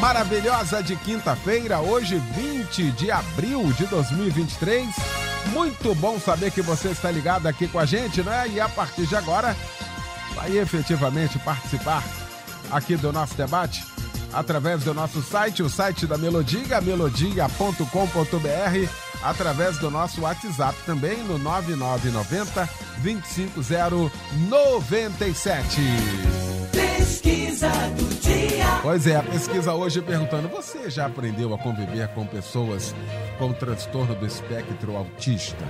maravilhosa de quinta-feira, hoje 20 de abril de 2023. Muito bom saber que você está ligado aqui com a gente, né? E a partir de agora, vai efetivamente participar aqui do nosso debate através do nosso site, o site da Melodia, melodia.com.br, através do nosso WhatsApp também no 9990 25097. Pesquisa do dia. Pois é, a pesquisa hoje perguntando: você já aprendeu a conviver com pessoas com transtorno do espectro autista?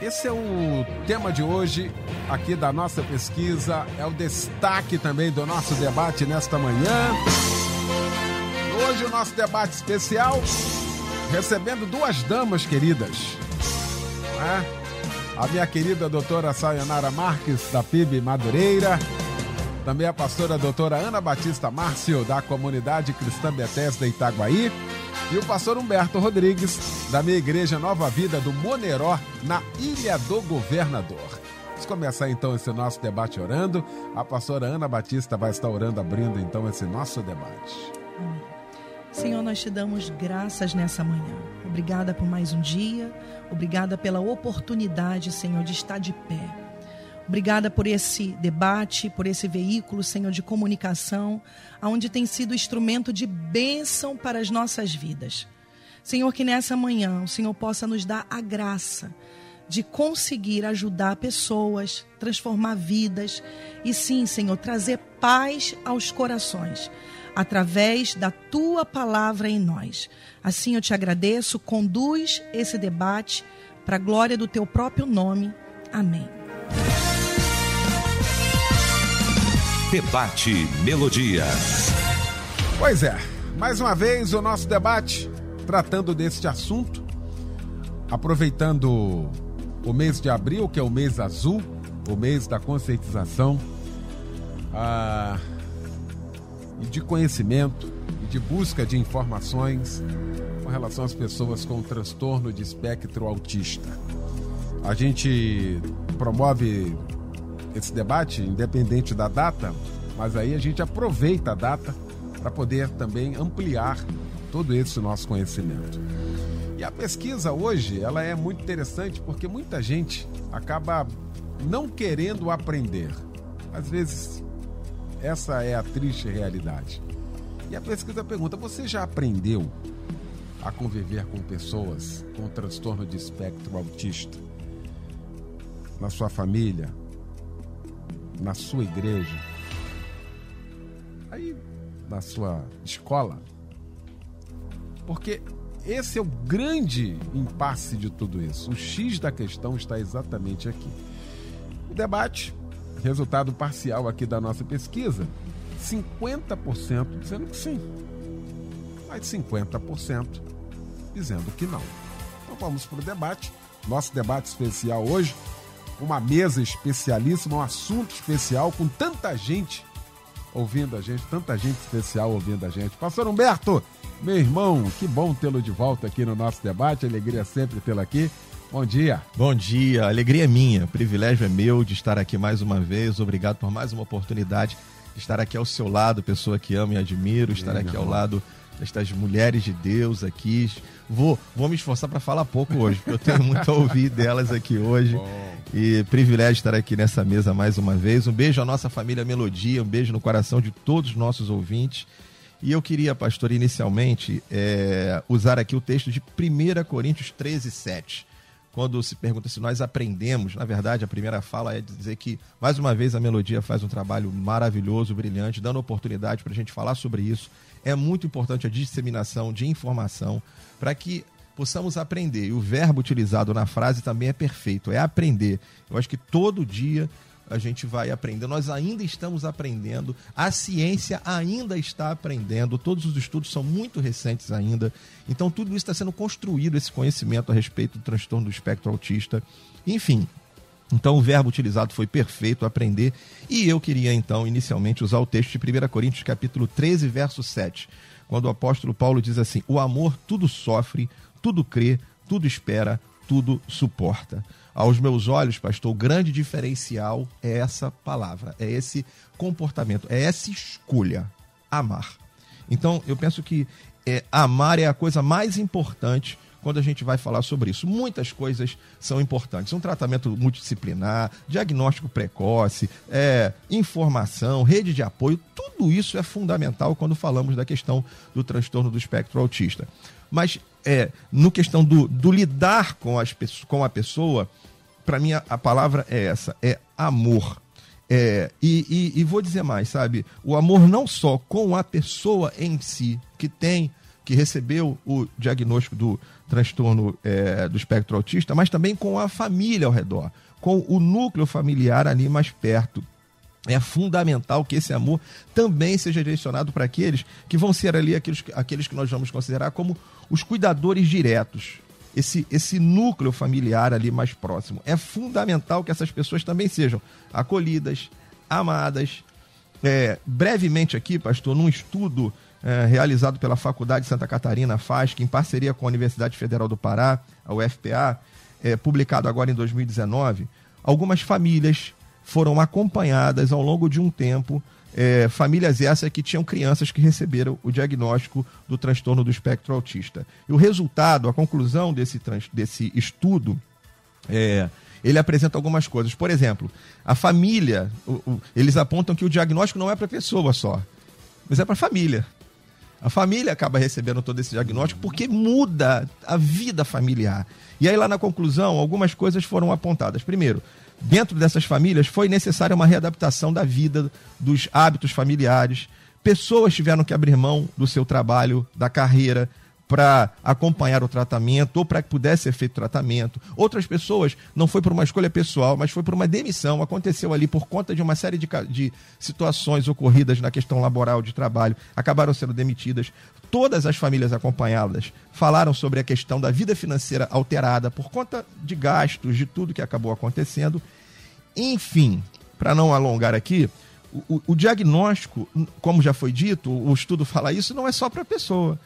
Esse é o tema de hoje aqui da nossa pesquisa, é o destaque também do nosso debate nesta manhã. Hoje o nosso debate especial recebendo duas damas queridas. né? A minha querida doutora Sayonara Marques, da PIB Madureira. Também a pastora doutora Ana Batista Márcio, da comunidade cristã Bethesda Itaguaí. E o pastor Humberto Rodrigues, da minha igreja Nova Vida do Moneró, na Ilha do Governador. Vamos começar então esse nosso debate orando. A pastora Ana Batista vai estar orando, abrindo então esse nosso debate. Senhor, nós te damos graças nessa manhã. Obrigada por mais um dia. Obrigada pela oportunidade, Senhor, de estar de pé. Obrigada por esse debate, por esse veículo, Senhor, de comunicação, aonde tem sido instrumento de bênção para as nossas vidas. Senhor, que nessa manhã o Senhor possa nos dar a graça de conseguir ajudar pessoas, transformar vidas e sim, Senhor, trazer paz aos corações através da tua palavra em nós. Assim eu te agradeço, conduz esse debate para a glória do teu próprio nome. Amém. Debate Melodia. Pois é, mais uma vez o nosso debate tratando deste assunto, aproveitando o mês de abril, que é o mês azul, o mês da conscientização ah, e de conhecimento e de busca de informações com relação às pessoas com transtorno de espectro autista. A gente promove esse debate, independente da data, mas aí a gente aproveita a data para poder também ampliar todo esse nosso conhecimento. E a pesquisa hoje, ela é muito interessante porque muita gente acaba não querendo aprender. Às vezes, essa é a triste realidade. E a pesquisa pergunta: você já aprendeu a conviver com pessoas com transtorno de espectro autista? Na sua família, na sua igreja, aí na sua escola. Porque esse é o grande impasse de tudo isso. O X da questão está exatamente aqui. O debate, resultado parcial aqui da nossa pesquisa, 50% dizendo que sim, mas 50% dizendo que não. Então vamos para o debate. Nosso debate especial hoje uma mesa especialíssima, um assunto especial com tanta gente ouvindo a gente, tanta gente especial ouvindo a gente. Pastor Humberto, meu irmão, que bom tê-lo de volta aqui no nosso debate, alegria sempre tê-lo aqui. Bom dia. Bom dia, alegria é minha, privilégio é meu de estar aqui mais uma vez. Obrigado por mais uma oportunidade de estar aqui ao seu lado, pessoa que amo e admiro, estar aqui ao lado destas mulheres de Deus aqui. Vou, vou me esforçar para falar pouco hoje, porque eu tenho muito a ouvir delas aqui hoje. E privilégio estar aqui nessa mesa mais uma vez. Um beijo à nossa família Melodia, um beijo no coração de todos os nossos ouvintes. E eu queria, pastor, inicialmente, é, usar aqui o texto de 1 Coríntios 13, 7 quando se pergunta se nós aprendemos, na verdade, a primeira fala é dizer que, mais uma vez, a melodia faz um trabalho maravilhoso, brilhante, dando oportunidade para a gente falar sobre isso. É muito importante a disseminação de informação para que possamos aprender. E o verbo utilizado na frase também é perfeito, é aprender. Eu acho que todo dia a gente vai aprender. Nós ainda estamos aprendendo, a ciência ainda está aprendendo, todos os estudos são muito recentes ainda. Então, tudo isso está sendo construído, esse conhecimento a respeito do transtorno do espectro autista. Enfim, então o verbo utilizado foi perfeito, aprender. E eu queria então inicialmente usar o texto de 1 Coríntios capítulo 13, verso 7, quando o apóstolo Paulo diz assim: "O amor tudo sofre, tudo crê, tudo espera, tudo suporta". Aos meus olhos, pastor, o grande diferencial é essa palavra, é esse comportamento, é essa escolha, amar. Então, eu penso que é, amar é a coisa mais importante quando a gente vai falar sobre isso. Muitas coisas são importantes. Um tratamento multidisciplinar, diagnóstico precoce, é, informação, rede de apoio, tudo isso é fundamental quando falamos da questão do transtorno do espectro autista. Mas é, no questão do, do lidar com, as, com a pessoa, para mim a, a, palavra é essa, é amor. É, e, e, e, vou dizer mais, sabe? O amor não só com a pessoa em si, que tem, que recebeu o diagnóstico do transtorno é, do espectro autista, mas também com a família ao redor, com o núcleo familiar ali mais perto. É fundamental que esse amor também seja direcionado para aqueles que vão ser ali aqueles, aqueles que nós vamos considerar como os cuidadores diretos, esse, esse núcleo familiar ali mais próximo. É fundamental que essas pessoas também sejam acolhidas, amadas. É, brevemente aqui, pastor, num estudo é, realizado pela Faculdade de Santa Catarina, FASC, em parceria com a Universidade Federal do Pará, a UFPA, é, publicado agora em 2019, algumas famílias foram acompanhadas ao longo de um tempo é, famílias essas que tinham crianças que receberam o diagnóstico do transtorno do espectro autista. E o resultado, a conclusão desse, desse estudo, é, ele apresenta algumas coisas. Por exemplo, a família, o, o, eles apontam que o diagnóstico não é para a pessoa só, mas é para a família. A família acaba recebendo todo esse diagnóstico porque muda a vida familiar. E aí, lá na conclusão, algumas coisas foram apontadas. Primeiro, dentro dessas famílias foi necessária uma readaptação da vida, dos hábitos familiares. Pessoas tiveram que abrir mão do seu trabalho, da carreira, para acompanhar o tratamento ou para que pudesse ser feito tratamento. Outras pessoas não foi por uma escolha pessoal, mas foi por uma demissão. Aconteceu ali por conta de uma série de, de situações ocorridas na questão laboral de trabalho, acabaram sendo demitidas. Todas as famílias acompanhadas falaram sobre a questão da vida financeira alterada por conta de gastos, de tudo que acabou acontecendo. Enfim, para não alongar aqui, o, o, diagnóstico, como já foi dito, o estudo fala isso, não é só para a pessoa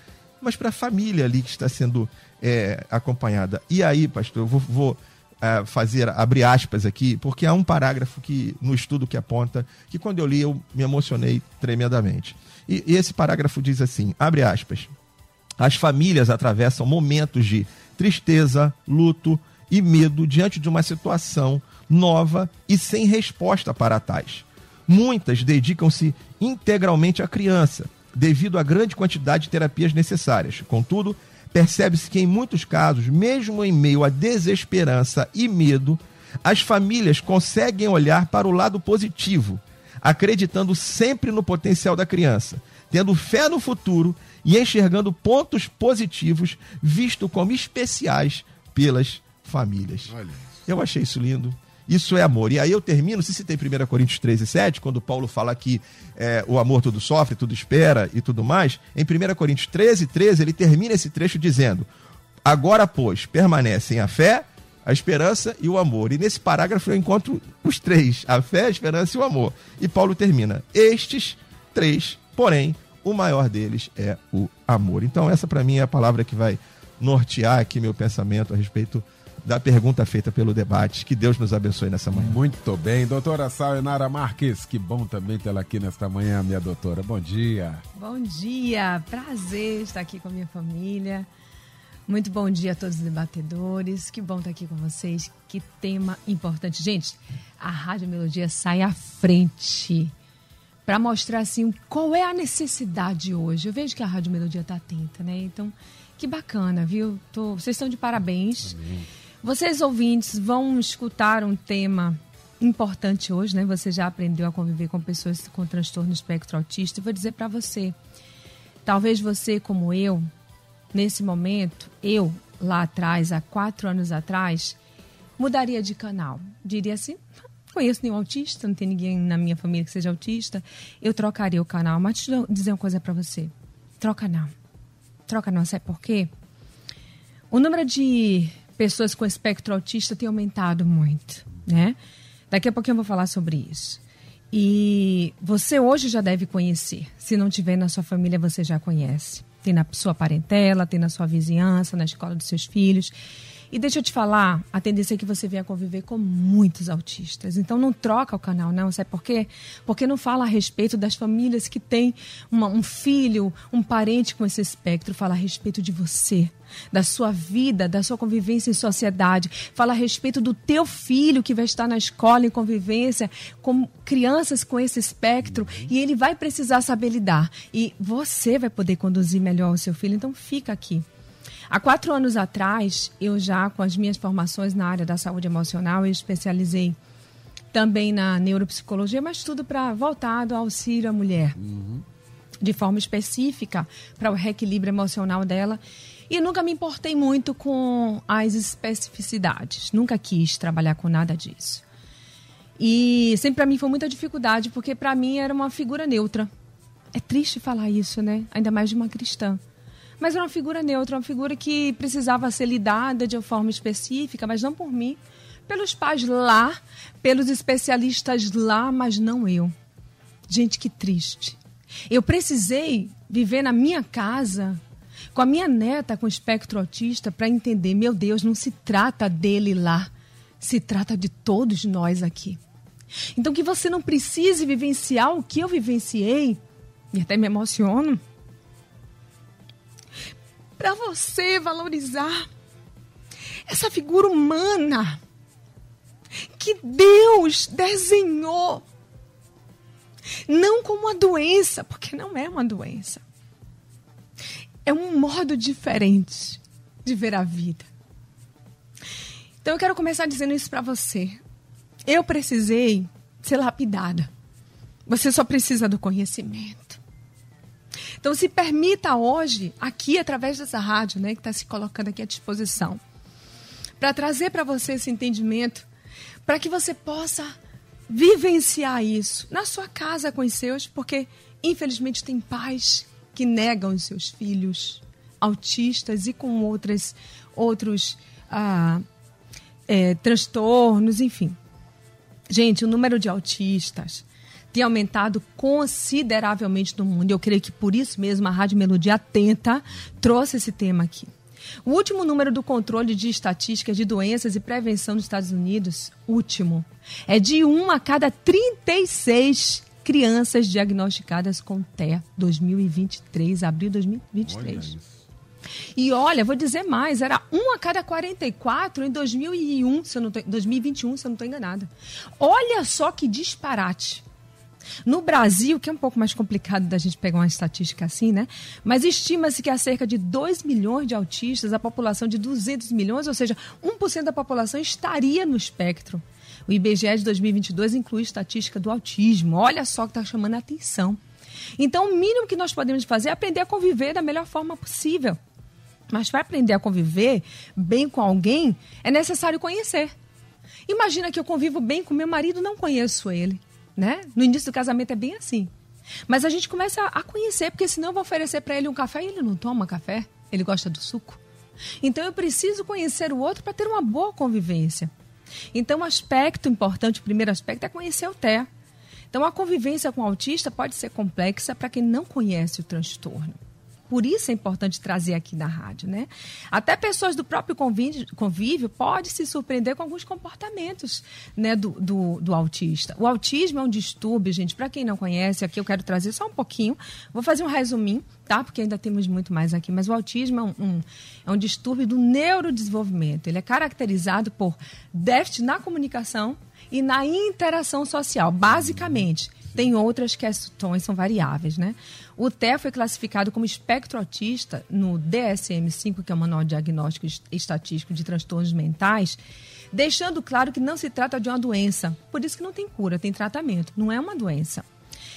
mas para a família ali que está sendo é, acompanhada. E aí, pastor, eu vou, vou é, fazer, abrir aspas aqui, porque há um parágrafo que no estudo que aponta que quando eu li eu me emocionei tremendamente. E, e esse parágrafo diz assim: abre aspas. As famílias atravessam momentos de tristeza, luto e medo diante de uma situação nova e sem resposta para tais. Muitas dedicam-se integralmente à criança, devido à grande quantidade de terapias necessárias. Contudo, percebe-se que em muitos casos, mesmo em meio à desesperança e medo, as famílias conseguem olhar para o lado positivo, acreditando sempre no potencial da criança, tendo fé no futuro e enxergando pontos positivos visto como especiais pelas famílias. Eu achei isso lindo. Isso é amor. E aí eu termino, se citei 1 Coríntios 13, 7, quando Paulo fala que é, o amor tudo sofre, tudo espera e tudo mais, em 1 Coríntios 13, 13, ele termina esse trecho dizendo: Agora, pois, permanecem a fé, a esperança e o amor. E nesse parágrafo eu encontro os três: a fé, a esperança e o amor. E Paulo termina: Estes três, porém, o maior deles é o amor. Então, essa para mim é a palavra que vai nortear aqui meu pensamento a respeito da pergunta feita pelo debate. Que Deus nos abençoe nessa manhã. Muito bem. Doutora Sayonara Marques, que bom também tê-la aqui nesta manhã, minha doutora. Bom dia. Bom dia. Prazer estar aqui com a minha família. Muito bom dia a todos os debatedores. Que bom estar aqui com vocês. Que tema importante. Gente, a Rádio Melodia sai à frente para mostrar assim qual é a necessidade hoje. Eu vejo que a Rádio Melodia está atenta, né? Então, que bacana, viu? Tô, vocês estão de parabéns. Amém. Vocês ouvintes vão escutar um tema importante hoje, né? Você já aprendeu a conviver com pessoas com transtorno espectro autista. Vou dizer para você, talvez você como eu, nesse momento, eu lá atrás, há quatro anos atrás, mudaria de canal. Diria assim, conheço nenhum autista, não tem ninguém na minha família que seja autista, eu trocaria o canal. Mas deixa eu dizer uma coisa para você. Troca não. Troca não, sabe por quê? O número de pessoas com espectro autista tem aumentado muito, né? Daqui a pouquinho eu vou falar sobre isso. E você hoje já deve conhecer. Se não tiver na sua família, você já conhece. Tem na sua parentela, tem na sua vizinhança, na escola dos seus filhos. E deixa eu te falar, a tendência é que você venha conviver com muitos autistas. Então não troca o canal, não. Sabe por quê? Porque não fala a respeito das famílias que têm uma, um filho, um parente com esse espectro. Fala a respeito de você, da sua vida, da sua convivência em sociedade. Fala a respeito do teu filho que vai estar na escola em convivência com crianças com esse espectro e ele vai precisar saber lidar. E você vai poder conduzir melhor o seu filho. Então fica aqui. Há quatro anos atrás, eu já, com as minhas formações na área da saúde emocional, eu especializei também na neuropsicologia, mas tudo para voltado ao auxílio à mulher. Uhum. De forma específica, para o reequilíbrio emocional dela. E nunca me importei muito com as especificidades. Nunca quis trabalhar com nada disso. E sempre para mim foi muita dificuldade, porque para mim era uma figura neutra. É triste falar isso, né? Ainda mais de uma cristã mas era uma figura neutra, uma figura que precisava ser lidada de uma forma específica, mas não por mim, pelos pais lá, pelos especialistas lá, mas não eu. Gente, que triste. Eu precisei viver na minha casa com a minha neta com espectro autista para entender, meu Deus, não se trata dele lá, se trata de todos nós aqui. Então que você não precise vivenciar o que eu vivenciei, e até me emociono, para você valorizar essa figura humana que Deus desenhou. Não como uma doença, porque não é uma doença. É um modo diferente de ver a vida. Então eu quero começar dizendo isso para você. Eu precisei ser lapidada. Você só precisa do conhecimento. Então, se permita hoje, aqui através dessa rádio, né, que está se colocando aqui à disposição, para trazer para você esse entendimento, para que você possa vivenciar isso na sua casa com os seus, porque infelizmente tem pais que negam os seus filhos autistas e com outras, outros ah, é, transtornos, enfim. Gente, o número de autistas tem aumentado consideravelmente no mundo. Eu creio que por isso mesmo a Rádio Melodia Atenta trouxe esse tema aqui. O último número do controle de estatísticas de doenças e prevenção nos Estados Unidos, último, é de 1 a cada 36 crianças diagnosticadas com TEA 2023, abril de 2023. Olha e olha, vou dizer mais, era 1 a cada 44 em 2001, se eu não tô, 2021, se eu não estou enganada. Olha só que disparate. No Brasil, que é um pouco mais complicado da gente pegar uma estatística assim, né? Mas estima-se que há cerca de 2 milhões de autistas, a população de 200 milhões, ou seja, 1% da população estaria no espectro. O IBGE de 2022 inclui estatística do autismo. Olha só que está chamando a atenção. Então, o mínimo que nós podemos fazer é aprender a conviver da melhor forma possível. Mas para aprender a conviver bem com alguém, é necessário conhecer. Imagina que eu convivo bem com meu marido, não conheço ele né? No início do casamento é bem assim. Mas a gente começa a conhecer, porque senão eu vou oferecer para ele um café e ele não toma café, ele gosta do suco. Então eu preciso conhecer o outro para ter uma boa convivência. Então, o aspecto importante, o primeiro aspecto é conhecer o TEA. Então, a convivência com o autista pode ser complexa para quem não conhece o transtorno. Por isso é importante trazer aqui na rádio, né? Até pessoas do próprio convívio, convívio podem se surpreender com alguns comportamentos né, do, do, do autista. O autismo é um distúrbio, gente, para quem não conhece, aqui eu quero trazer só um pouquinho. Vou fazer um resuminho, tá? Porque ainda temos muito mais aqui. Mas o autismo é um, um, é um distúrbio do neurodesenvolvimento. Ele é caracterizado por déficit na comunicação e na interação social, basicamente. Tem outras questões, são variáveis, né? O TEA foi classificado como espectro autista no DSM-5, que é o Manual Diagnóstico Estatístico de Transtornos Mentais, deixando claro que não se trata de uma doença. Por isso que não tem cura, tem tratamento. Não é uma doença.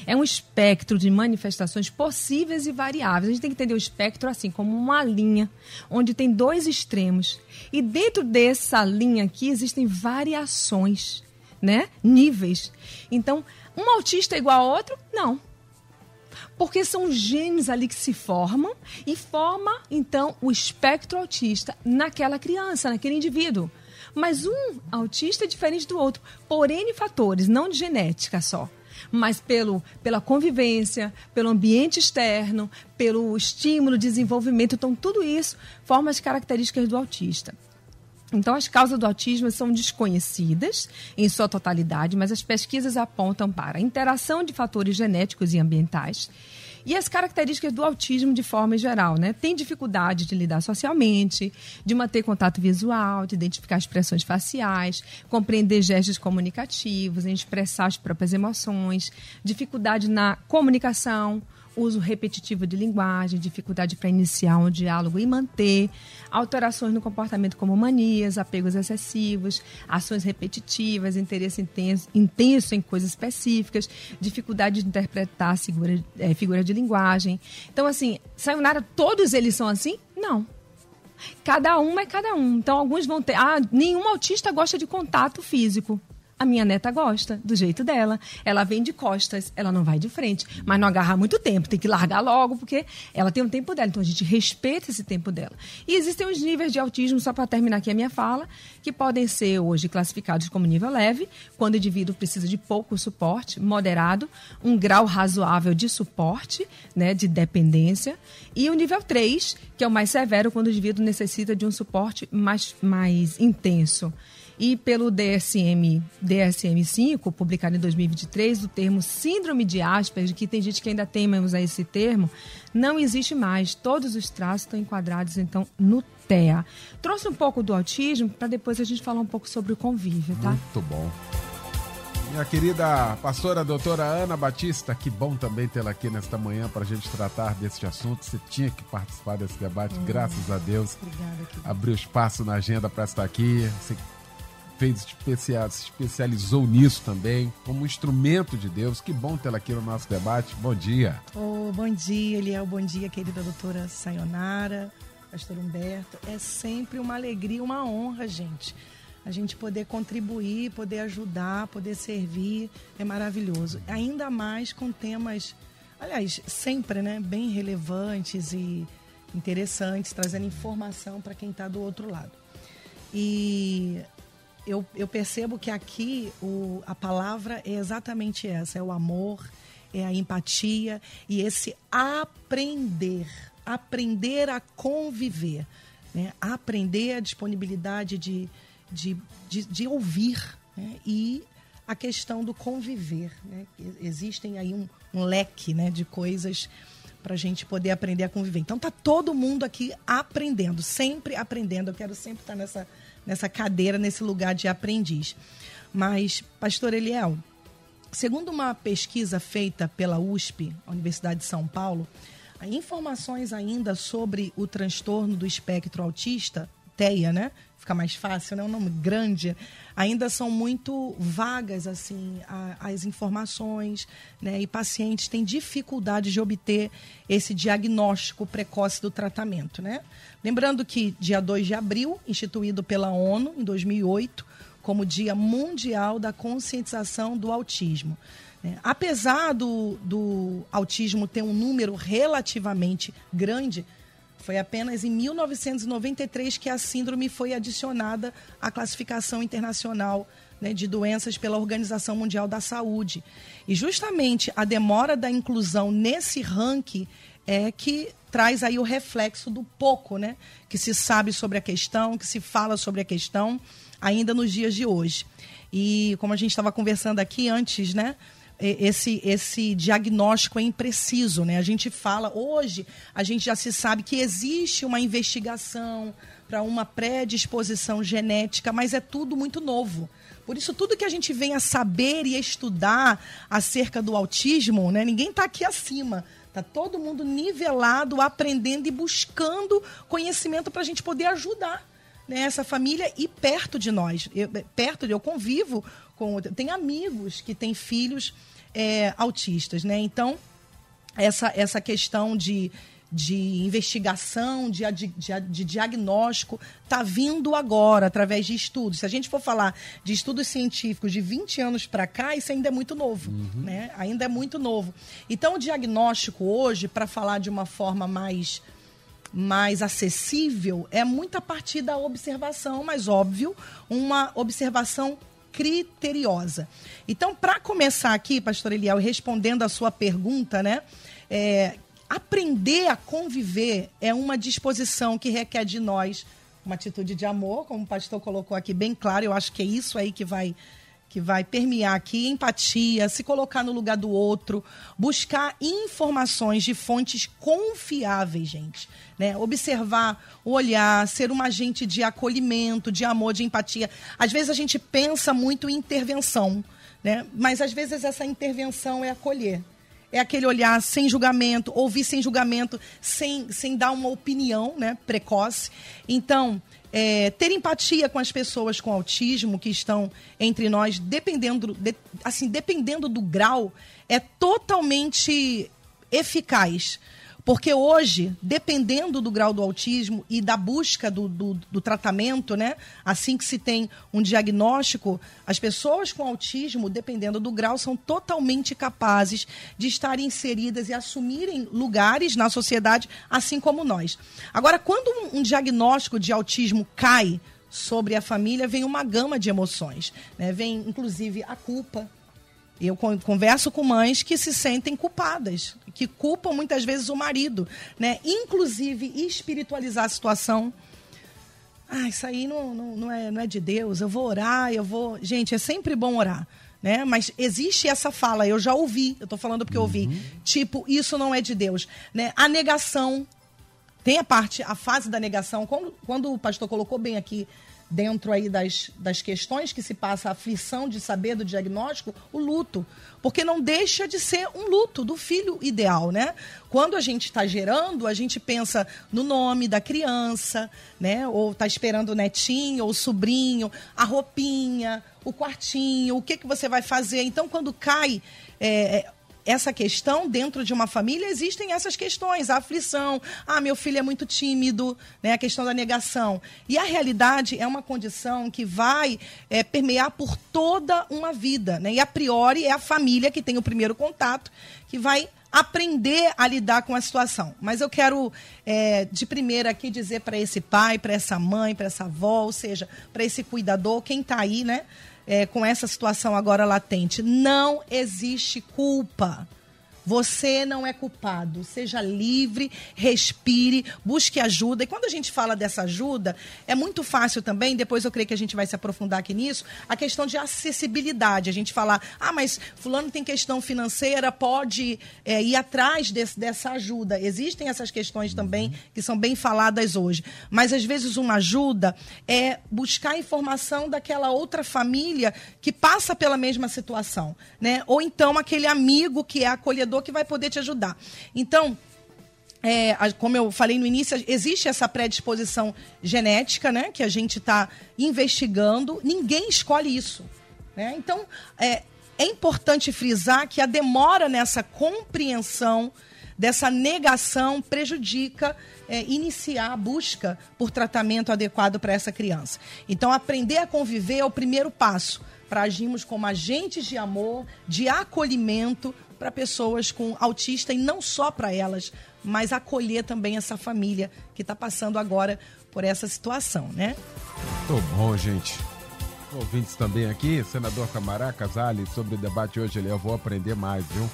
É um espectro de manifestações possíveis e variáveis. A gente tem que entender o espectro assim, como uma linha, onde tem dois extremos. E dentro dessa linha aqui existem variações né? Níveis. Então, um autista é igual a outro? Não. Porque são genes ali que se formam e forma, então, o espectro autista naquela criança, naquele indivíduo. Mas um autista é diferente do outro, por N fatores, não de genética só mas pelo, pela convivência, pelo ambiente externo, pelo estímulo, desenvolvimento. Então, tudo isso forma as características do autista. Então, as causas do autismo são desconhecidas em sua totalidade, mas as pesquisas apontam para a interação de fatores genéticos e ambientais e as características do autismo de forma geral, né? Tem dificuldade de lidar socialmente, de manter contato visual, de identificar expressões faciais, compreender gestos comunicativos, em expressar as próprias emoções, dificuldade na comunicação, uso repetitivo de linguagem, dificuldade para iniciar um diálogo e manter, alterações no comportamento como manias, apegos excessivos, ações repetitivas, interesse intenso, intenso em coisas específicas, dificuldade de interpretar figura, é, figura de linguagem. Então, assim, Sayonara, todos eles são assim? Não. Cada um é cada um. Então, alguns vão ter. Ah, nenhum autista gosta de contato físico. A minha neta gosta, do jeito dela. Ela vem de costas, ela não vai de frente. Mas não agarra muito tempo, tem que largar logo, porque ela tem um tempo dela. Então a gente respeita esse tempo dela. E existem os níveis de autismo, só para terminar aqui a minha fala, que podem ser hoje classificados como nível leve, quando o indivíduo precisa de pouco suporte, moderado, um grau razoável de suporte, né, de dependência, e o nível 3, que é o mais severo, quando o indivíduo necessita de um suporte mais, mais intenso e pelo DSM, DSM-5, publicado em 2023, o termo síndrome de Asperger, que tem gente que ainda tem a usar esse termo, não existe mais. Todos os traços estão enquadrados, então, no TEA. Trouxe um pouco do autismo para depois a gente falar um pouco sobre o convívio, tá? Muito bom. Minha querida pastora doutora Ana Batista, que bom também tê-la aqui nesta manhã para a gente tratar desse assunto. Você tinha que participar desse debate, hum, graças a Deus. Obrigada. Abriu espaço na agenda para estar aqui. Você fez especial, se especializou nisso também, como instrumento de Deus. Que bom tê-la aqui no nosso debate. Bom dia. Oh, bom dia, Eliel. Bom dia, querida doutora Sayonara, pastor Humberto. É sempre uma alegria, uma honra, gente. A gente poder contribuir, poder ajudar, poder servir, é maravilhoso. Ainda mais com temas, aliás, sempre, né, bem relevantes e interessantes, trazendo informação para quem está do outro lado. E eu, eu percebo que aqui o, a palavra é exatamente essa: é o amor, é a empatia e esse aprender. Aprender a conviver. Né? Aprender a disponibilidade de, de, de, de ouvir né? e a questão do conviver. Né? Existem aí um, um leque né, de coisas para a gente poder aprender a conviver. Então tá todo mundo aqui aprendendo, sempre aprendendo. Eu quero sempre estar nessa nessa cadeira, nesse lugar de aprendiz. Mas, pastor Eliel, segundo uma pesquisa feita pela USP, Universidade de São Paulo, informações ainda sobre o transtorno do espectro autista, TEA, né? Fica mais fácil, né? Um nome grande. Ainda são muito vagas, assim, a, as informações, né? E pacientes têm dificuldade de obter esse diagnóstico precoce do tratamento, né? Lembrando que dia 2 de abril, instituído pela ONU em 2008 como Dia Mundial da Conscientização do Autismo. É, apesar do, do autismo ter um número relativamente grande, foi apenas em 1993 que a síndrome foi adicionada à classificação internacional né, de doenças pela Organização Mundial da Saúde. E justamente a demora da inclusão nesse ranking é que traz aí o reflexo do pouco, né, que se sabe sobre a questão, que se fala sobre a questão ainda nos dias de hoje. E como a gente estava conversando aqui antes, né, esse, esse diagnóstico é impreciso, né? A gente fala, hoje, a gente já se sabe que existe uma investigação para uma predisposição genética, mas é tudo muito novo. Por isso, tudo que a gente vem a saber e estudar acerca do autismo, né? Ninguém está aqui acima. Está todo mundo nivelado, aprendendo e buscando conhecimento para a gente poder ajudar né, essa família e perto de nós. Eu, perto de eu convivo com. Tem amigos que têm filhos é, autistas, né? Então, essa, essa questão de, de investigação, de, de, de, diagnóstico, está vindo agora, através de estudos. Se a gente for falar de estudos científicos de 20 anos para cá, isso ainda é muito novo. Uhum. Né? Ainda é muito novo. Então, o diagnóstico hoje, para falar de uma forma mais mais acessível é muito a partir da observação, mas óbvio, uma observação criteriosa. Então, para começar aqui, pastor Eliel, respondendo a sua pergunta, né? É, aprender a conviver é uma disposição que requer de nós uma atitude de amor, como o pastor colocou aqui bem claro, eu acho que é isso aí que vai que vai permear aqui empatia, se colocar no lugar do outro, buscar informações de fontes confiáveis, gente, né? Observar, olhar, ser um agente de acolhimento, de amor, de empatia. Às vezes a gente pensa muito em intervenção, né? Mas às vezes essa intervenção é acolher. É aquele olhar sem julgamento, ouvir sem julgamento, sem, sem dar uma opinião né, precoce. Então, é, ter empatia com as pessoas com autismo que estão entre nós, dependendo, de, assim, dependendo do grau, é totalmente eficaz. Porque hoje, dependendo do grau do autismo e da busca do, do, do, tratamento, né? Assim que se tem um diagnóstico, as pessoas com autismo, dependendo do grau, são totalmente capazes de estar inseridas e assumirem lugares na sociedade, assim como nós. Agora, quando um, um diagnóstico de autismo cai sobre a família, vem uma gama de emoções. Né? Vem, inclusive, a culpa eu converso com mães que se sentem culpadas, que culpam muitas vezes o marido, né? Inclusive espiritualizar a situação. Ah, isso aí não, não, não, é, não é de Deus. Eu vou orar, eu vou. Gente, é sempre bom orar. Né? Mas existe essa fala, eu já ouvi, eu estou falando porque eu ouvi, uhum. tipo, isso não é de Deus. Né? A negação, tem a parte, a fase da negação, quando, quando o pastor colocou bem aqui dentro aí das, das questões que se passa a aflição de saber do diagnóstico, o luto. Porque não deixa de ser um luto do filho ideal, né? Quando a gente está gerando, a gente pensa no nome da criança, né? Ou está esperando o netinho ou o sobrinho, a roupinha, o quartinho, o que, que você vai fazer. Então, quando cai é, essa questão dentro de uma família existem essas questões, a aflição, ah, meu filho é muito tímido, né, a questão da negação. E a realidade é uma condição que vai é, permear por toda uma vida, né? E a priori é a família que tem o primeiro contato, que vai aprender a lidar com a situação. Mas eu quero, é, de primeira aqui, dizer para esse pai, para essa mãe, para essa avó, ou seja, para esse cuidador, quem está aí, né? É, com essa situação agora latente. Não existe culpa. Você não é culpado. Seja livre, respire, busque ajuda. E quando a gente fala dessa ajuda, é muito fácil também, depois eu creio que a gente vai se aprofundar aqui nisso, a questão de acessibilidade. A gente falar, ah, mas fulano tem questão financeira, pode é, ir atrás desse, dessa ajuda. Existem essas questões também que são bem faladas hoje. Mas às vezes uma ajuda é buscar informação daquela outra família que passa pela mesma situação. Né? Ou então aquele amigo que é acolhedor que vai poder te ajudar. Então, é, como eu falei no início, existe essa predisposição genética, né? Que a gente está investigando. Ninguém escolhe isso. Né? Então, é, é importante frisar que a demora nessa compreensão dessa negação prejudica é, iniciar a busca por tratamento adequado para essa criança. Então, aprender a conviver é o primeiro passo para agirmos como agentes de amor, de acolhimento para pessoas com autista e não só para elas, mas acolher também essa família que está passando agora por essa situação, né? Muito bom, gente. Ouvintes também aqui, senador Camará Casale, sobre o debate hoje, eu vou aprender mais, viu?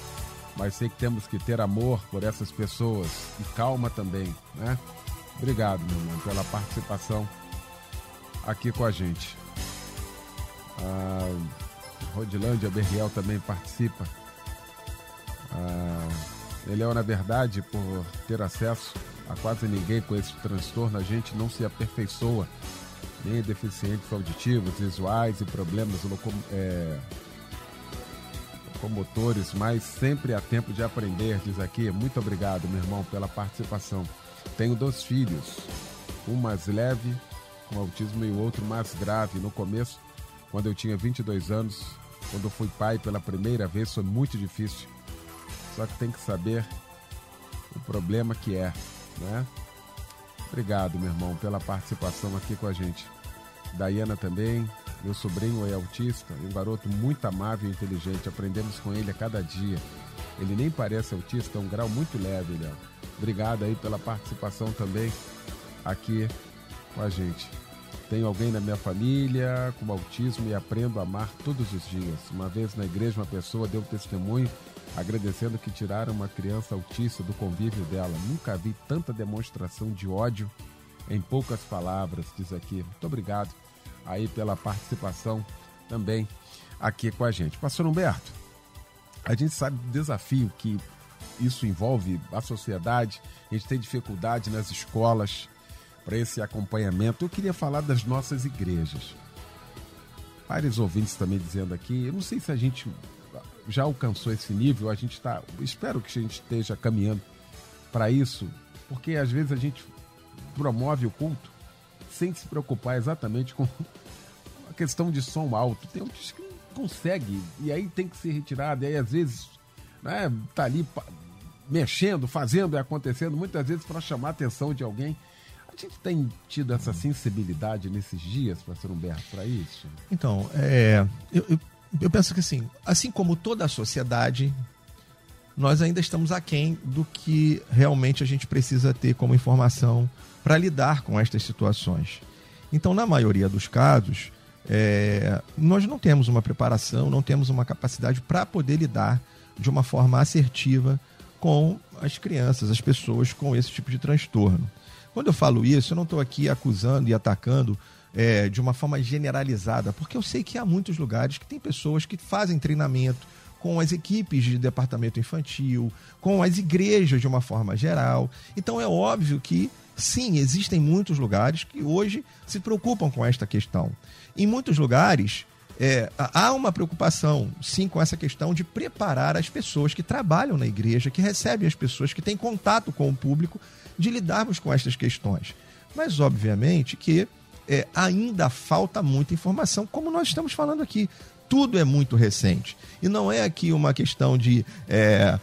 Mas sei que temos que ter amor por essas pessoas e calma também, né? Obrigado, meu irmão, pela participação aqui com a gente. A Rodilândia Berriel também participa ah, ele é, na verdade, por ter acesso a quase ninguém com esse transtorno, a gente não se aperfeiçoa, nem deficientes auditivos, visuais e problemas locom é, locomotores, mas sempre há tempo de aprender, diz aqui. Muito obrigado, meu irmão, pela participação. Tenho dois filhos, um mais leve, com autismo, e o outro mais grave. No começo, quando eu tinha 22 anos, quando fui pai pela primeira vez, foi muito difícil só que tem que saber o problema que é, né? Obrigado, meu irmão, pela participação aqui com a gente. Daiana também, meu sobrinho é autista, um garoto muito amável e inteligente. Aprendemos com ele a cada dia. Ele nem parece autista, é um grau muito leve, Léo. Obrigado aí pela participação também aqui com a gente. Tenho alguém na minha família com autismo e aprendo a amar todos os dias. Uma vez na igreja, uma pessoa deu testemunho agradecendo que tiraram uma criança autista do convívio dela. Nunca vi tanta demonstração de ódio em poucas palavras, diz aqui. Muito obrigado aí pela participação também aqui com a gente. Pastor Humberto, a gente sabe do desafio que isso envolve a sociedade, a gente tem dificuldade nas escolas para esse acompanhamento. Eu queria falar das nossas igrejas. Vários ouvintes também dizendo aqui, eu não sei se a gente já alcançou esse nível, a gente está, espero que a gente esteja caminhando para isso, porque às vezes a gente promove o culto sem se preocupar exatamente com a questão de som alto. Tem outros que consegue e aí tem que ser retirado, e aí às vezes né, tá ali mexendo, fazendo e acontecendo, muitas vezes para chamar a atenção de alguém. A gente tem tido essa sensibilidade nesses dias, pastor Humberto, para isso? Então, é, eu, eu, eu, penso que assim, assim como toda a sociedade, nós ainda estamos aquém do que realmente a gente precisa ter como informação para lidar com estas situações. Então, na maioria dos casos, é, nós não temos uma preparação, não temos uma capacidade para poder lidar de uma forma assertiva com as crianças, as pessoas com esse tipo de transtorno. Quando eu falo isso, eu não estou aqui acusando e atacando é, de uma forma generalizada, porque eu sei que há muitos lugares que tem pessoas que fazem treinamento com as equipes de departamento infantil, com as igrejas de uma forma geral. Então é óbvio que sim, existem muitos lugares que hoje se preocupam com esta questão. Em muitos lugares, é, há uma preocupação, sim, com essa questão de preparar as pessoas que trabalham na igreja, que recebem as pessoas, que têm contato com o público, de lidarmos com estas questões. Mas, obviamente, que é, ainda falta muita informação, como nós estamos falando aqui tudo é muito recente. E não é aqui uma questão de é,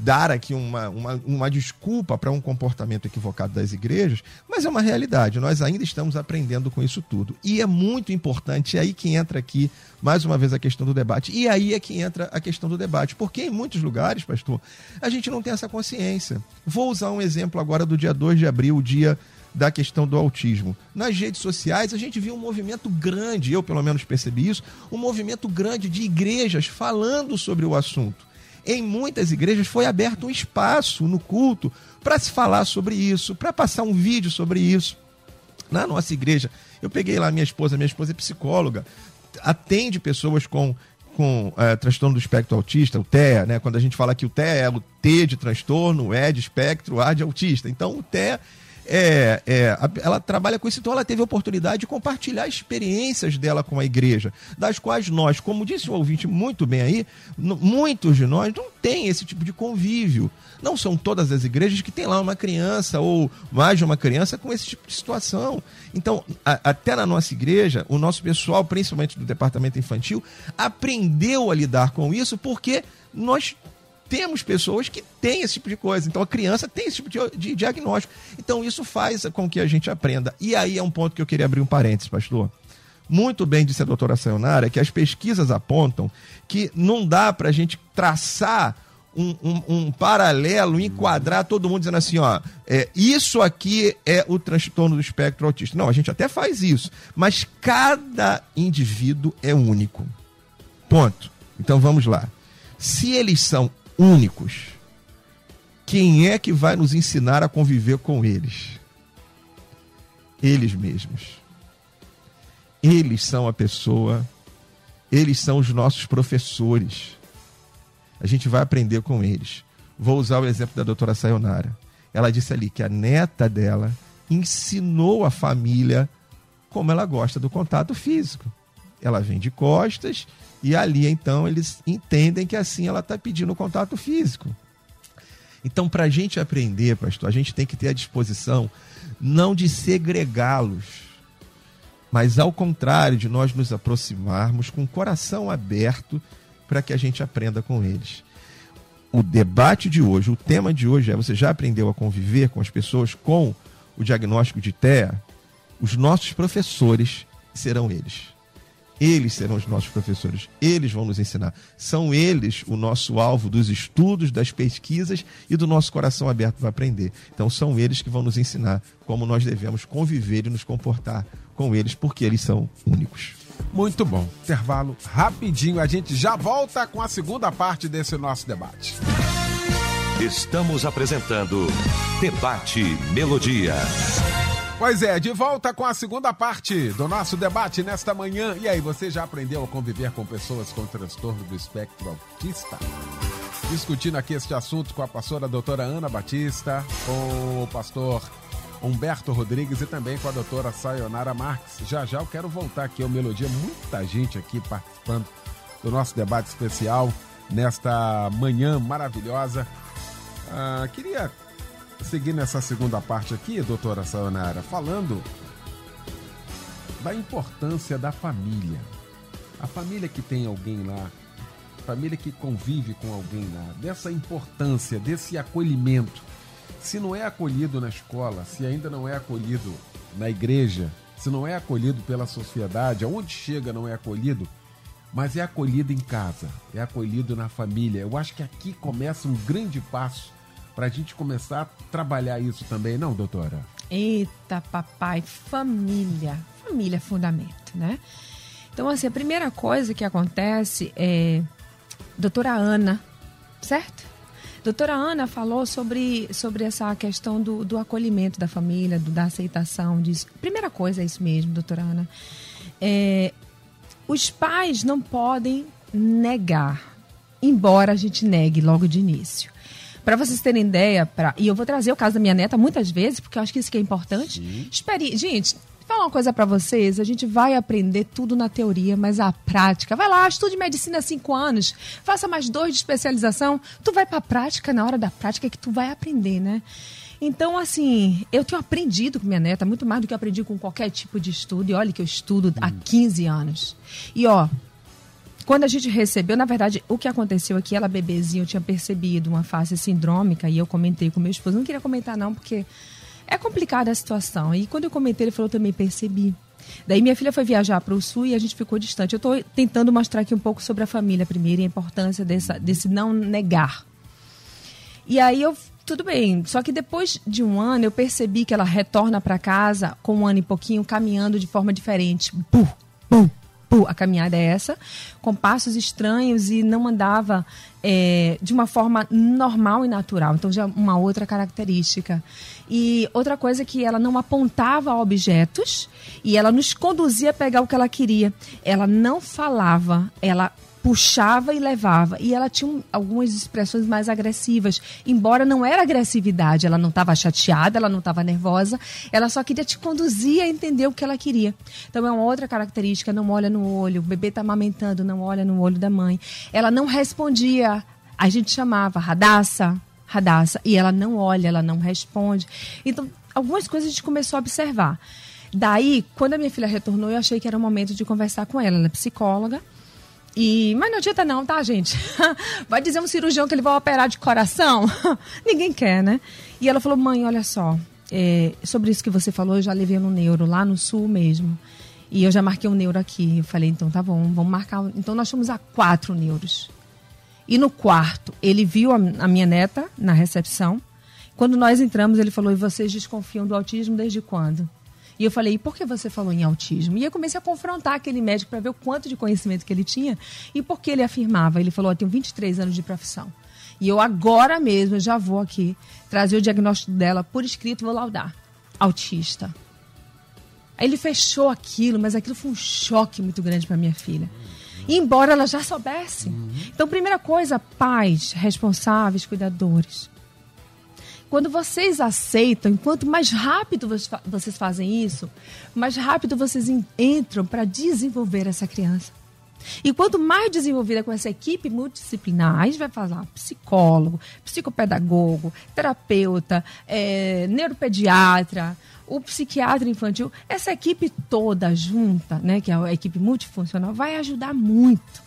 dar aqui uma, uma, uma desculpa para um comportamento equivocado das igrejas, mas é uma realidade. Nós ainda estamos aprendendo com isso tudo. E é muito importante, é aí que entra aqui, mais uma vez, a questão do debate. E aí é que entra a questão do debate. Porque em muitos lugares, pastor, a gente não tem essa consciência. Vou usar um exemplo agora do dia 2 de abril, o dia da questão do autismo. Nas redes sociais, a gente viu um movimento grande, eu pelo menos percebi isso, um movimento grande de igrejas falando sobre o assunto. Em muitas igrejas foi aberto um espaço no culto para se falar sobre isso, para passar um vídeo sobre isso. Na nossa igreja, eu peguei lá minha esposa, minha esposa é psicóloga, atende pessoas com com é, transtorno do espectro autista, o TEA, né? Quando a gente fala que o TEA é o T de transtorno, E de espectro, A de autista. Então, o TEA é, é, ela trabalha com isso, então ela teve a oportunidade de compartilhar experiências dela com a igreja, das quais nós, como disse o ouvinte muito bem aí, muitos de nós não tem esse tipo de convívio. Não são todas as igrejas que tem lá uma criança ou mais de uma criança com esse tipo de situação. Então, a, até na nossa igreja, o nosso pessoal, principalmente do departamento infantil, aprendeu a lidar com isso porque nós temos pessoas que têm esse tipo de coisa. Então a criança tem esse tipo de, de, diagnóstico. Então isso faz com que a gente aprenda. E aí é um ponto que eu queria abrir um parênteses, pastor. Muito bem disse a doutora Sayonara que as pesquisas apontam que não dá para a gente traçar um, um, um, paralelo, enquadrar todo mundo dizendo assim, ó, é, isso aqui é o transtorno do espectro autista. Não, a gente até faz isso, mas cada indivíduo é único. Ponto. Então vamos lá. Se eles são únicos. Quem é que vai nos ensinar a conviver com eles? Eles mesmos. Eles são a pessoa, eles são os nossos professores. A gente vai aprender com eles. Vou usar o exemplo da doutora Sayonara. Ela disse ali que a neta dela ensinou a família como ela gosta do contato físico. Ela vem de costas e ali, então, eles entendem que assim ela está pedindo contato físico. Então, para a gente aprender, pastor, a gente tem que ter a disposição não de segregá-los, mas ao contrário, de nós nos aproximarmos com o coração aberto para que a gente aprenda com eles. o debate de hoje, o tema de hoje é: você já aprendeu a conviver com as pessoas com o diagnóstico de TEA? Os nossos professores serão eles. Eles serão os nossos professores. Eles vão nos ensinar. São eles o nosso alvo dos estudos, das pesquisas e do nosso coração aberto para aprender. Então, são eles que vão nos ensinar como nós devemos conviver e nos comportar com eles, porque eles são únicos. Muito bom. Intervalo rapidinho. A gente já volta com a segunda parte desse nosso debate. Estamos apresentando Debate Melodia. Pois é, de volta com a segunda parte do nosso debate nesta manhã. E aí, você já aprendeu a conviver com pessoas com transtorno do espectro autista? Discutindo aqui este assunto com a pastora doutora Ana Batista, com o pastor Humberto Rodrigues e também com a doutora Sayonara Marques. Já já eu quero voltar aqui ao Melodia, muita gente aqui participando do nosso debate especial nesta manhã maravilhosa. Ah, queria seguir nessa segunda parte aqui, doutora Sayonara, falando da importância da família. A família que tem alguém lá, família que convive com alguém lá, dessa importância, desse acolhimento se não é acolhido na escola, se ainda não é acolhido na igreja, se não é acolhido pela sociedade, aonde chega não é acolhido, mas é acolhido em casa, é acolhido na família. Eu acho que aqui começa um grande passo para a gente começar a trabalhar isso também, não, doutora? Eita, papai, família. Família é fundamento, né? Então, assim, a primeira coisa que acontece é. Doutora Ana, certo? Doutora Ana falou sobre, sobre essa questão do, do acolhimento da família, do, da aceitação disso. Primeira coisa é isso mesmo, doutora Ana. É, os pais não podem negar, embora a gente negue logo de início. Para vocês terem ideia, pra, e eu vou trazer o caso da minha neta muitas vezes, porque eu acho que isso que é importante. Espere, gente, falar uma coisa para vocês, a gente vai aprender tudo na teoria, mas a prática, vai lá, estude medicina há cinco anos, faça mais dois de especialização, tu vai para a prática, na hora da prática é que tu vai aprender, né? Então, assim, eu tenho aprendido com minha neta muito mais do que eu aprendi com qualquer tipo de estudo. E olha que eu estudo há 15 anos. E, ó, quando a gente recebeu, na verdade, o que aconteceu aqui, ela bebezinha, eu tinha percebido uma fase sindrômica e eu comentei com meu esposo. Não queria comentar, não, porque é complicada a situação. E quando eu comentei, ele falou, também percebi. Daí minha filha foi viajar para o sul e a gente ficou distante. Eu estou tentando mostrar aqui um pouco sobre a família primeiro e a importância dessa, desse não negar. E aí eu, tudo bem. Só que depois de um ano eu percebi que ela retorna para casa com um ano e pouquinho caminhando de forma diferente. Puh, puh, A caminhada é essa, com passos estranhos e não andava é, de uma forma normal e natural. Então já uma outra característica. E outra coisa é que ela não apontava objetos e ela nos conduzia a pegar o que ela queria. Ela não falava, ela puxava e levava. E ela tinha algumas expressões mais agressivas. Embora não era agressividade, ela não estava chateada, ela não estava nervosa, ela só queria te conduzir a entender o que ela queria. Então é uma outra característica, não olha no olho, o bebê está amamentando, não olha no olho da mãe. Ela não respondia, a gente chamava Radassa, Radassa, e ela não olha, ela não responde. Então, algumas coisas a gente começou a observar. Daí, quando a minha filha retornou, eu achei que era o momento de conversar com ela. Ela é psicóloga. E, mas não adianta não, tá, gente? Vai dizer um cirurgião que ele vai operar de coração? Ninguém quer, né? E ela falou, mãe, olha só, é, sobre isso que você falou, eu já levei no neuro, lá no sul mesmo. E eu já marquei um neuro aqui. Eu falei, então tá bom, vamos marcar. Então nós fomos a quatro neuros. E no quarto, ele viu a, a minha neta na recepção. Quando nós entramos, ele falou: E vocês desconfiam do autismo desde quando? E eu falei, e por que você falou em autismo? E eu comecei a confrontar aquele médico para ver o quanto de conhecimento que ele tinha e por que ele afirmava. Ele falou, eu tenho 23 anos de profissão. E eu agora mesmo já vou aqui trazer o diagnóstico dela por escrito, vou laudar. Autista. Aí ele fechou aquilo, mas aquilo foi um choque muito grande para minha filha. embora ela já soubesse. Então, primeira coisa, pais responsáveis, cuidadores quando vocês aceitam, quanto mais rápido vocês fazem isso, mais rápido vocês entram para desenvolver essa criança. E quanto mais desenvolvida com essa equipe multidisciplinar, a gente vai falar psicólogo, psicopedagogo, terapeuta, é, neuropediatra, o psiquiatra infantil, essa equipe toda junta, né, que é a equipe multifuncional, vai ajudar muito.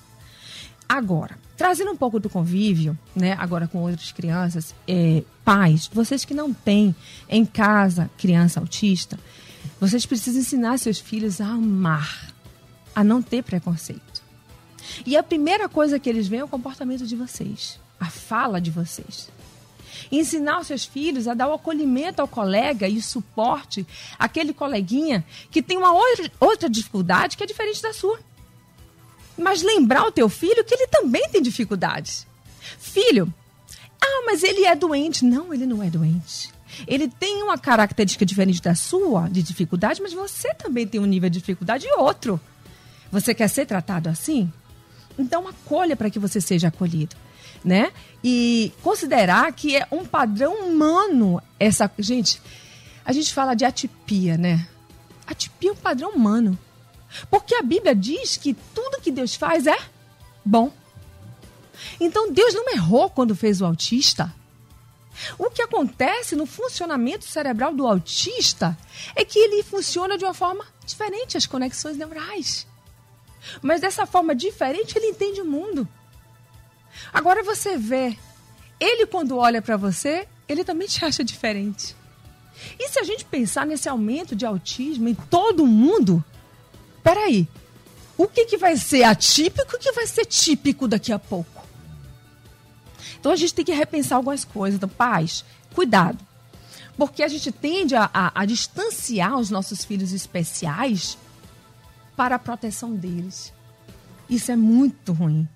Agora, trazendo um pouco do convívio, né, agora com outras crianças, é, pais, vocês que não têm em casa criança autista, vocês precisam ensinar seus filhos a amar, a não ter preconceito. E a primeira coisa que eles veem é o comportamento de vocês, a fala de vocês. Ensinar os seus filhos a dar o acolhimento ao colega e o suporte àquele coleguinha que tem uma outra, outra dificuldade que é diferente da sua. Mas lembrar o teu filho que ele também tem dificuldades. Filho, ah, mas ele é doente. Não, ele não é doente. Ele tem uma característica diferente da sua, de dificuldade, mas você também tem um nível de dificuldade e outro. Você quer ser tratado assim? Então acolha para que você seja acolhido, né? E considerar que é um padrão humano essa, gente, a gente fala de atipia, né? Atipia é um padrão humano. Porque a Bíblia diz que tudo que Deus faz é bom. Então Deus não errou quando fez o autista. O que acontece no funcionamento cerebral do autista é que ele funciona de uma forma diferente, as conexões neurais. Mas dessa forma diferente ele entende o mundo. Agora você vê, ele quando olha para você, ele também te acha diferente. E se a gente pensar nesse aumento de autismo em todo mundo, peraí, o que, que vai ser atípico e o que vai ser típico daqui a pouco? Então a gente tem que repensar algumas coisas. Então, pais, cuidado. Porque a gente tende a, a, a distanciar os nossos filhos especiais para a proteção deles. Isso é muito ruim.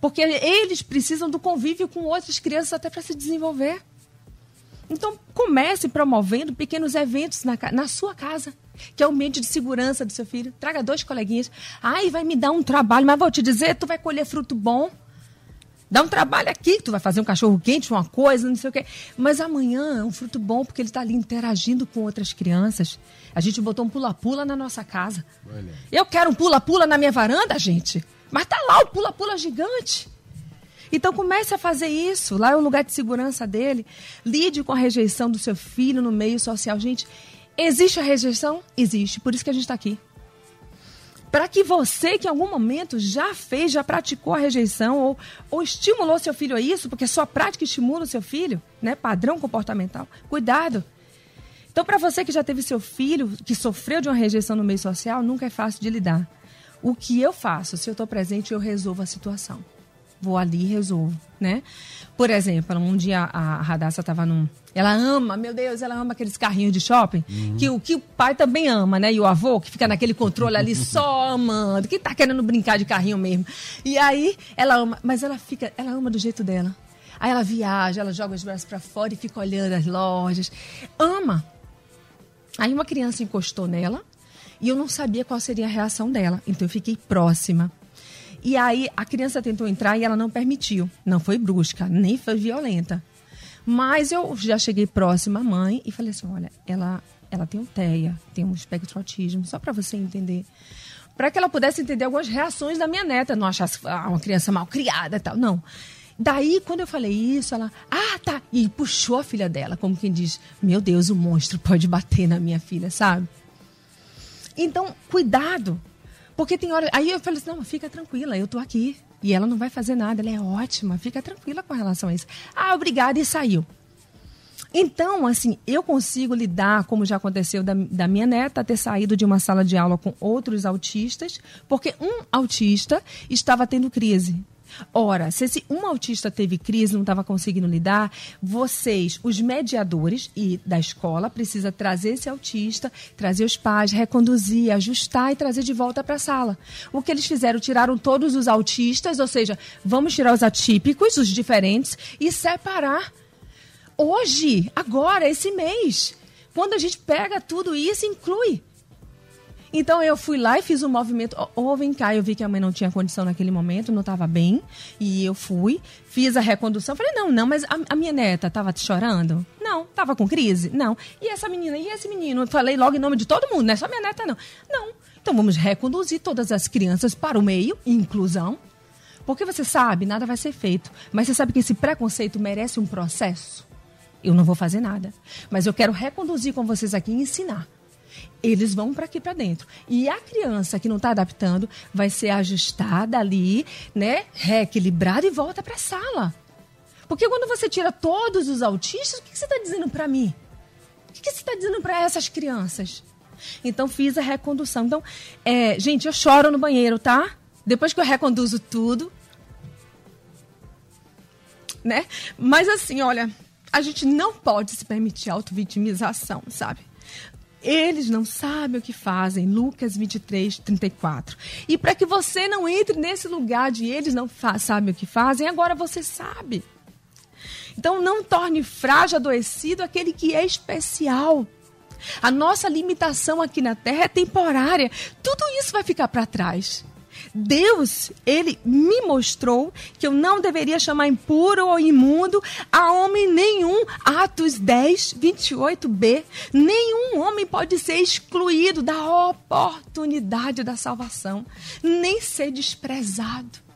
Porque eles precisam do convívio com outras crianças até para se desenvolver. Então, comece promovendo pequenos eventos na, na sua casa, que é o ambiente de segurança do seu filho. Traga dois coleguinhas. Ai, vai me dar um trabalho, mas vou te dizer, tu vai colher fruto bom. Dá um trabalho aqui, tu vai fazer um cachorro quente, uma coisa, não sei o quê. Mas amanhã é um fruto bom porque ele está ali interagindo com outras crianças. A gente botou um pula-pula na nossa casa. Olha. Eu quero um pula-pula na minha varanda, gente. Mas tá lá o pula-pula gigante. Então comece a fazer isso. Lá é o lugar de segurança dele. Lide com a rejeição do seu filho no meio social. Gente, existe a rejeição? Existe. Por isso que a gente está aqui para que você que em algum momento já fez, já praticou a rejeição ou, ou estimulou seu filho a isso, porque sua prática estimula o seu filho, né? Padrão comportamental. Cuidado. Então, para você que já teve seu filho que sofreu de uma rejeição no meio social, nunca é fácil de lidar. O que eu faço? Se eu estou presente, eu resolvo a situação vou ali e resolvo, né? Por exemplo, um dia a Radassa estava num. Ela ama, meu Deus, ela ama aqueles carrinhos de shopping, uhum. que, o, que o pai também ama, né? E o avô, que fica naquele controle ali só amando, que tá querendo brincar de carrinho mesmo. E aí ela ama, mas ela fica, ela ama do jeito dela. Aí ela viaja, ela joga os braços para fora e fica olhando as lojas. Ama. Aí uma criança encostou nela e eu não sabia qual seria a reação dela. Então eu fiquei próxima. E aí a criança tentou entrar e ela não permitiu. Não foi brusca, nem foi violenta. Mas eu já cheguei próxima à mãe e falei assim: olha, ela, ela tem um TEA, tem um espectro autismo, só para você entender. Para que ela pudesse entender algumas reações da minha neta, não achasse ah, uma criança mal criada e tal. Não. Daí, quando eu falei isso, ela, ah, tá. E puxou a filha dela, como quem diz: Meu Deus, o monstro pode bater na minha filha, sabe? Então, cuidado porque tem hora. Aí eu falei assim: não, fica tranquila, eu tô aqui. E ela não vai fazer nada, ela é ótima, fica tranquila com relação a isso. Ah, obrigada, e saiu. Então, assim, eu consigo lidar, como já aconteceu da, da, minha neta, ter saído de uma sala de aula com outros autistas, porque um autista estava tendo crise. Ora, se esse um autista teve crise, não estava conseguindo lidar, vocês, os mediadores e da escola, precisa trazer esse autista, trazer os pais, reconduzir, ajustar e trazer de volta para a sala. O que eles fizeram, tiraram todos os autistas, ou seja, vamos tirar os atípicos, os diferentes e separar. Hoje, agora, esse mês, quando a gente pega tudo isso, inclui então eu fui lá e fiz um movimento. Oh, vem cá, eu vi que a mãe não tinha condição naquele momento, não estava bem. E eu fui, fiz a recondução. Falei, não, não, mas a, a minha neta estava chorando? Não. Estava com crise? Não. E essa menina? E esse menino? Falei logo em nome de todo mundo, não é só minha neta, não. Não. Então vamos reconduzir todas as crianças para o meio, inclusão. Porque você sabe, nada vai ser feito. Mas você sabe que esse preconceito merece um processo? Eu não vou fazer nada. Mas eu quero reconduzir com vocês aqui e ensinar eles vão para aqui para dentro. E a criança que não está adaptando vai ser ajustada ali, né, reequilibrada e volta para a sala. Porque quando você tira todos os autistas, o que você está dizendo para mim? O que você está dizendo para essas crianças? Então fiz a recondução. Então, é, gente, eu choro no banheiro, tá? Depois que eu reconduzo tudo, né? Mas assim, olha, a gente não pode se permitir auto-vitimização, sabe? Eles não sabem o que fazem. Lucas 23, 34. E para que você não entre nesse lugar de eles não sabem o que fazem, agora você sabe. Então não torne frágil, adoecido aquele que é especial. A nossa limitação aqui na terra é temporária. Tudo isso vai ficar para trás. Deus, ele me mostrou que eu não deveria chamar impuro ou imundo a homem nenhum. Atos 10, 28b. Nenhum homem pode ser excluído da oportunidade da salvação, nem ser desprezado.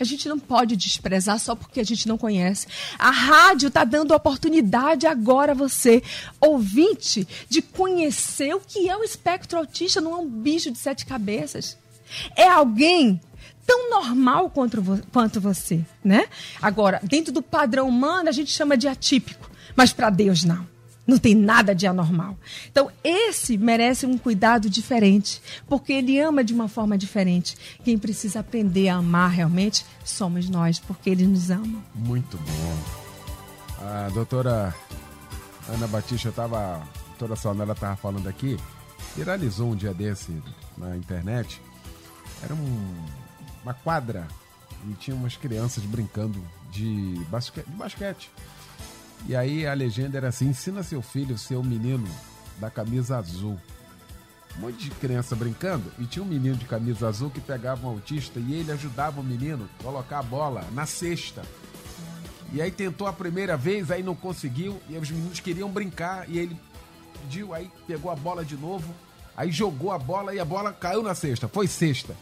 A gente não pode desprezar só porque a gente não conhece. A rádio está dando oportunidade agora a você, ouvinte, de conhecer o que é o espectro autista, não é um bicho de sete cabeças. É alguém tão normal quanto, quanto você, né? Agora, dentro do padrão humano, a gente chama de atípico, mas para Deus não. Não tem nada de anormal. Então, esse merece um cuidado diferente, porque ele ama de uma forma diferente. Quem precisa aprender a amar realmente somos nós, porque ele nos ama. Muito bom. A doutora Ana Batista estava, a doutora Sonela estava falando aqui, viralizou um dia desse na internet era um, uma quadra e tinha umas crianças brincando de basquete, de basquete. E aí a legenda era assim: ensina seu filho ser o menino da camisa azul. Um monte de criança brincando e tinha um menino de camisa azul que pegava um autista e ele ajudava o menino a colocar a bola na cesta. E aí tentou a primeira vez, aí não conseguiu, e os meninos queriam brincar, e ele pediu, aí pegou a bola de novo, aí jogou a bola e a bola caiu na cesta. Foi cesta.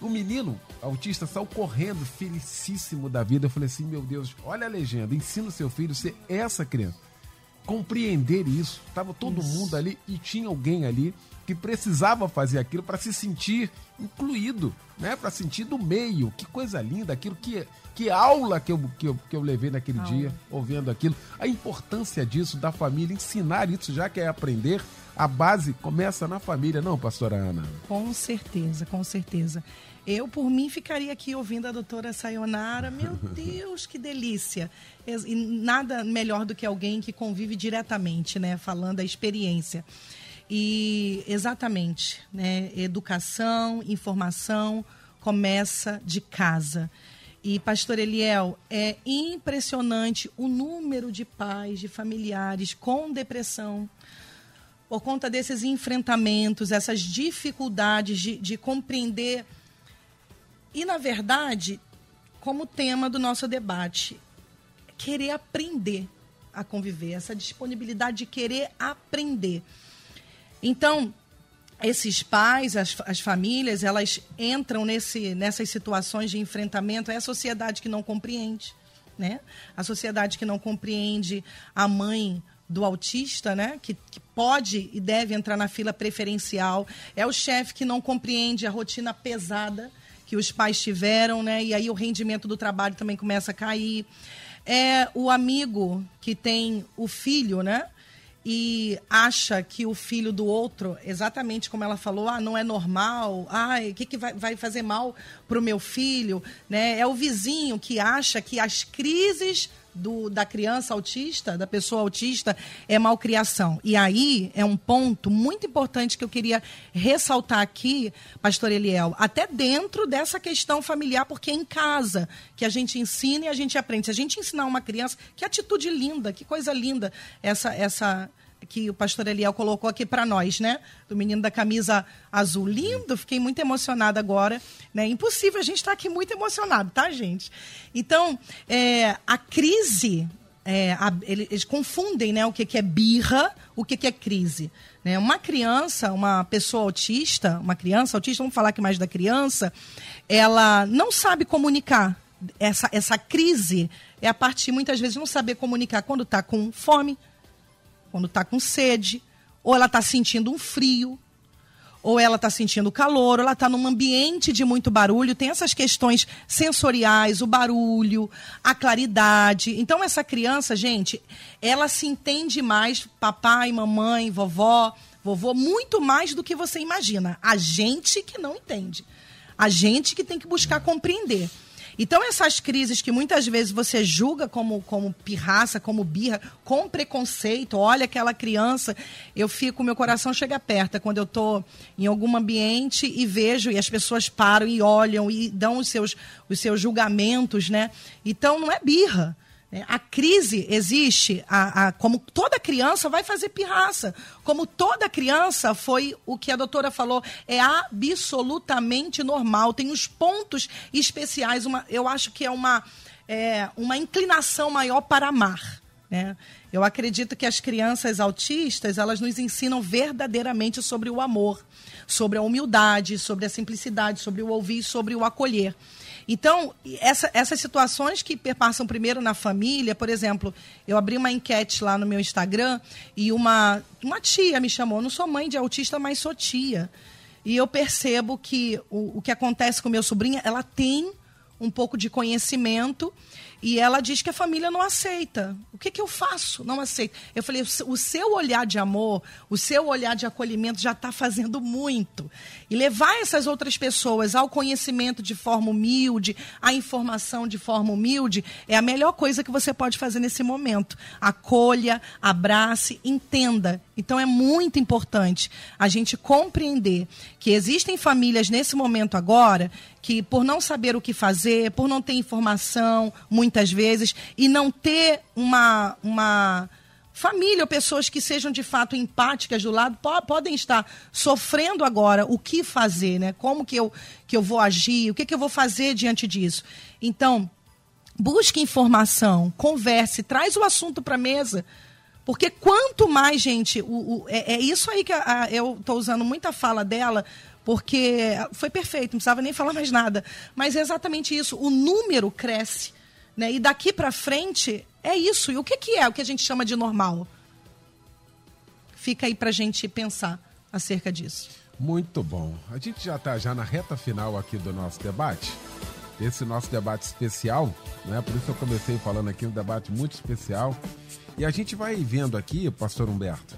O menino autista saiu correndo, felicíssimo da vida. Eu falei assim: meu Deus, olha a legenda, ensina o seu filho a ser essa criança. Compreender isso. Tava todo isso. mundo ali e tinha alguém ali que precisava fazer aquilo para se sentir incluído, né? Para sentir do meio. Que coisa linda, aquilo que que aula que eu, que eu, que eu levei naquele aula. dia, ouvindo aquilo. A importância disso, da família, ensinar isso, já que é aprender, a base começa na família, não, pastora Ana? Com certeza, com certeza. Eu, por mim, ficaria aqui ouvindo a doutora Sayonara. Meu Deus, que delícia! E nada melhor do que alguém que convive diretamente, né? Falando a experiência. E exatamente, né? Educação, informação começa de casa. E, pastor Eliel, é impressionante o número de pais, de familiares com depressão, por conta desses enfrentamentos, essas dificuldades de, de compreender e, na verdade, como tema do nosso debate, querer aprender a conviver, essa disponibilidade de querer aprender. Então, esses pais, as, as famílias, elas entram nesse, nessas situações de enfrentamento. É a sociedade que não compreende, né? A sociedade que não compreende a mãe do autista, né? Que, que pode e deve entrar na fila preferencial. É o chefe que não compreende a rotina pesada que os pais tiveram, né? E aí o rendimento do trabalho também começa a cair. É o amigo que tem o filho, né? e acha que o filho do outro, exatamente como ela falou, ah, não é normal, ah, o que, que vai, vai fazer mal para o meu filho, né? É o vizinho que acha que as crises do, da criança autista, da pessoa autista, é malcriação. E aí é um ponto muito importante que eu queria ressaltar aqui, pastor Eliel, até dentro dessa questão familiar, porque é em casa que a gente ensina e a gente aprende. Se a gente ensinar uma criança, que atitude linda, que coisa linda essa, essa que o pastor Eliel colocou aqui para nós, né? Do menino da camisa azul. Lindo, fiquei muito emocionada agora. Né? Impossível a gente estar tá aqui muito emocionado, tá, gente? Então, é, a crise, é, a, eles confundem né, o que, que é birra, o que, que é crise. Né? Uma criança, uma pessoa autista, uma criança autista, vamos falar aqui mais da criança, ela não sabe comunicar. Essa, essa crise é a partir, muitas vezes, não saber comunicar quando está com fome, quando está com sede, ou ela está sentindo um frio, ou ela está sentindo calor, ou ela está num ambiente de muito barulho, tem essas questões sensoriais, o barulho, a claridade. Então, essa criança, gente, ela se entende mais, papai, mamãe, vovó, vovô, muito mais do que você imagina. A gente que não entende. A gente que tem que buscar compreender. Então, essas crises que muitas vezes você julga como, como pirraça, como birra, com preconceito, olha aquela criança, eu fico, meu coração chega perto. É quando eu estou em algum ambiente e vejo, e as pessoas param e olham e dão os seus, os seus julgamentos, né? Então, não é birra. É, a crise existe, a, a, como toda criança vai fazer pirraça. Como toda criança foi o que a doutora falou, é absolutamente normal. Tem os pontos especiais, uma, eu acho que é uma, é, uma inclinação maior para amar. Né? Eu acredito que as crianças autistas elas nos ensinam verdadeiramente sobre o amor, sobre a humildade, sobre a simplicidade, sobre o ouvir, sobre o acolher. Então, essa, essas situações que perpassam primeiro na família, por exemplo, eu abri uma enquete lá no meu Instagram e uma, uma tia me chamou. Não sou mãe de autista, mas sou tia. E eu percebo que o, o que acontece com meu sobrinho, ela tem um pouco de conhecimento e ela diz que a família não aceita. O que, que eu faço? Não aceito. Eu falei, o seu olhar de amor, o seu olhar de acolhimento já está fazendo muito. E levar essas outras pessoas ao conhecimento de forma humilde, à informação de forma humilde, é a melhor coisa que você pode fazer nesse momento. Acolha, abrace, entenda. Então é muito importante a gente compreender que existem famílias nesse momento agora que, por não saber o que fazer, por não ter informação, muitas vezes, e não ter uma, uma família ou pessoas que sejam de fato empáticas do lado, po podem estar sofrendo agora o que fazer, né? Como que eu, que eu vou agir, o que, que eu vou fazer diante disso. Então, busque informação, converse, traz o assunto para a mesa. Porque quanto mais, gente, o, o é, é, isso aí que a, a, eu estou usando muita fala dela, porque foi perfeito, não precisava nem falar mais nada. Mas é exatamente isso. O número cresce. Né? E daqui para frente é isso. E o que, que é o que a gente chama de normal? Fica aí para gente pensar acerca disso. Muito bom. A gente já está já na reta final aqui do nosso debate. Esse nosso debate especial, né? Por isso eu comecei falando aqui um debate muito especial. E a gente vai vendo aqui, pastor Humberto,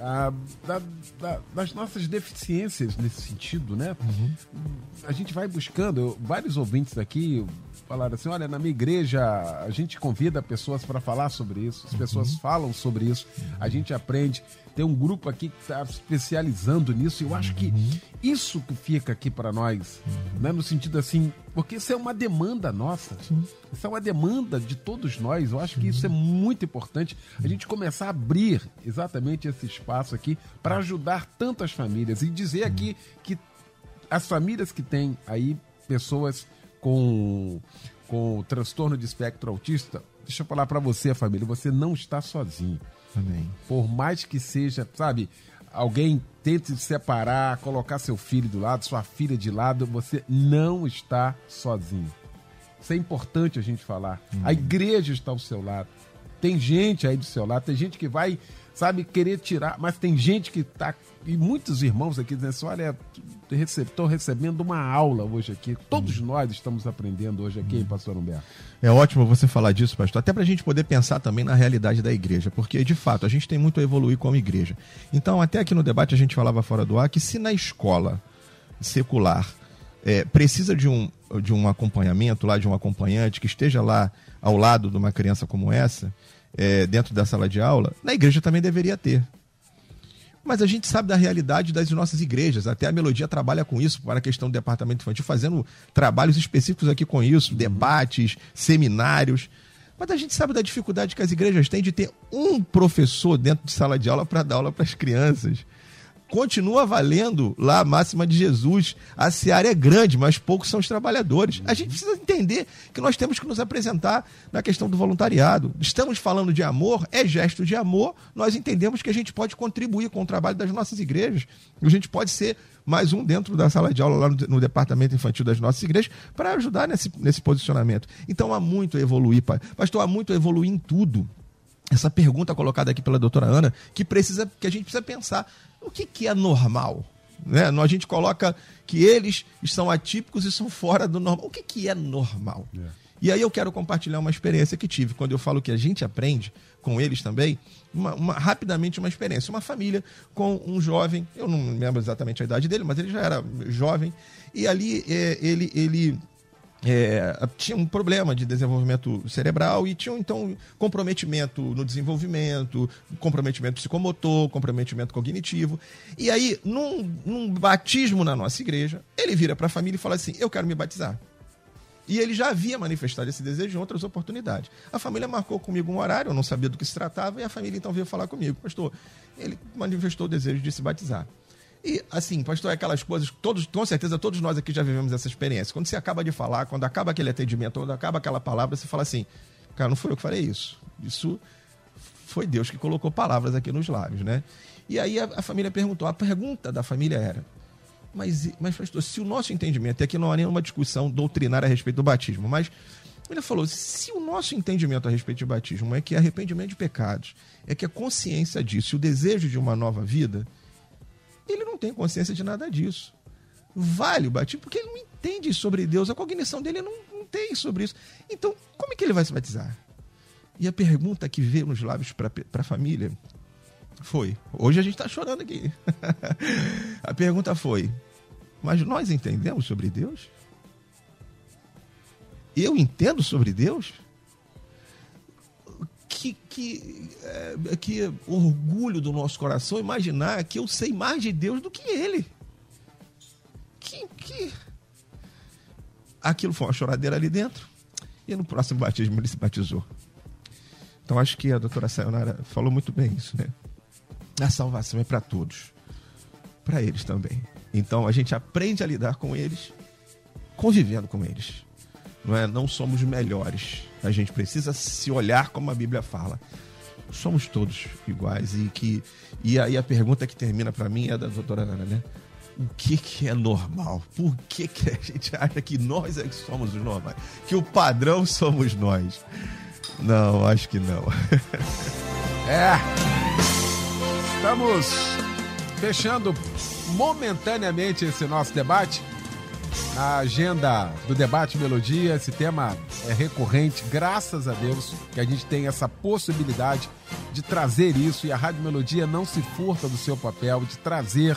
a, da, da, das nossas deficiências nesse sentido, né? Uhum. A gente vai buscando, vários ouvintes aqui falaram assim: olha, na minha igreja a gente convida pessoas para falar sobre isso, as uhum. pessoas falam sobre isso, a gente aprende. Tem um grupo aqui que está especializando nisso, e eu acho que uhum. isso que fica aqui para nós, uhum. né, no sentido assim, porque isso é uma demanda nossa, Sim. isso é uma demanda de todos nós. Eu acho que isso é muito importante, a gente começar a abrir exatamente esse espaço aqui para ajudar tantas famílias e dizer aqui que as famílias que têm aí pessoas com, com transtorno de espectro autista, deixa eu falar para você, família, você não está sozinho. Amém. Por mais que seja, sabe, alguém tente separar, colocar seu filho do lado, sua filha de lado, você não está sozinho. Isso é importante a gente falar. A igreja está ao seu lado. Tem gente aí do seu lado, tem gente que vai sabe, querer tirar. Mas tem gente que tá. E muitos irmãos aqui dizendo assim: olha, estou recebendo uma aula hoje aqui. Todos hum. nós estamos aprendendo hoje aqui, hum. pastor Humberto. É ótimo você falar disso, pastor, até para a gente poder pensar também na realidade da igreja, porque de fato a gente tem muito a evoluir como igreja. Então, até aqui no debate a gente falava fora do ar que se na escola secular é, precisa de um, de um acompanhamento lá, de um acompanhante que esteja lá ao lado de uma criança como essa, é, dentro da sala de aula, na igreja também deveria ter. Mas a gente sabe da realidade das nossas igrejas. Até a Melodia trabalha com isso para a questão do departamento infantil, fazendo trabalhos específicos aqui com isso, uhum. debates, seminários. Mas a gente sabe da dificuldade que as igrejas têm de ter um professor dentro de sala de aula para dar aula para as crianças continua valendo lá a máxima de Jesus. A seara é grande, mas poucos são os trabalhadores. A gente precisa entender que nós temos que nos apresentar na questão do voluntariado. Estamos falando de amor, é gesto de amor. Nós entendemos que a gente pode contribuir com o trabalho das nossas igrejas. A gente pode ser mais um dentro da sala de aula lá no, no departamento infantil das nossas igrejas para ajudar nesse, nesse posicionamento. Então há muito a evoluir, pastor, há muito a evoluir em tudo essa pergunta colocada aqui pela doutora Ana, que precisa que a gente precisa pensar o que, que é normal. Né? A gente coloca que eles são atípicos e são fora do normal. O que, que é normal? É. E aí eu quero compartilhar uma experiência que tive. Quando eu falo que a gente aprende com eles também, uma, uma, rapidamente uma experiência. Uma família com um jovem, eu não lembro exatamente a idade dele, mas ele já era jovem, e ali é, ele, ele é, tinha um problema de desenvolvimento cerebral e tinha então comprometimento no desenvolvimento, comprometimento psicomotor, comprometimento cognitivo. E aí, num, num batismo na nossa igreja, ele vira para a família e fala assim: Eu quero me batizar. E ele já havia manifestado esse desejo em outras oportunidades. A família marcou comigo um horário, eu não sabia do que se tratava, e a família então veio falar comigo: Pastor, ele manifestou o desejo de se batizar. E, assim, pastor, é aquelas coisas, todos, com certeza todos nós aqui já vivemos essa experiência. Quando você acaba de falar, quando acaba aquele atendimento, quando acaba aquela palavra, você fala assim, cara, não foi eu que falei isso. Isso foi Deus que colocou palavras aqui nos lábios, né? E aí a, a família perguntou, a pergunta da família era, mas, mas pastor, se o nosso entendimento, e aqui não há nenhuma discussão doutrinária a respeito do batismo, mas ele falou: se o nosso entendimento a respeito de batismo é que é arrependimento de pecados, é que a consciência disso, o desejo de uma nova vida, ele não tem consciência de nada disso. Vale o batismo porque ele não entende sobre Deus, a cognição dele não, não tem sobre isso. Então, como é que ele vai se batizar? E a pergunta que veio nos lábios para a família foi: hoje a gente está chorando aqui. a pergunta foi: mas nós entendemos sobre Deus? Eu entendo sobre Deus? Que, que, é, que orgulho do nosso coração imaginar que eu sei mais de Deus do que ele. Que, que... Aquilo foi uma choradeira ali dentro. E no próximo batismo ele se batizou. Então acho que a doutora Sayonara falou muito bem isso, né? A salvação é para todos. Para eles também. Então a gente aprende a lidar com eles, convivendo com eles. Não é? Não somos melhores a gente precisa se olhar como a Bíblia fala. Somos todos iguais e que e aí a pergunta que termina para mim é da doutora Ana, né? O que, que é normal? Por que, que a gente acha que nós é que somos os normais? Que o padrão somos nós? Não, acho que não. é. Estamos fechando momentaneamente esse nosso debate a agenda do debate Melodia. Esse tema é recorrente, graças a Deus que a gente tem essa possibilidade de trazer isso e a Rádio Melodia não se furta do seu papel de trazer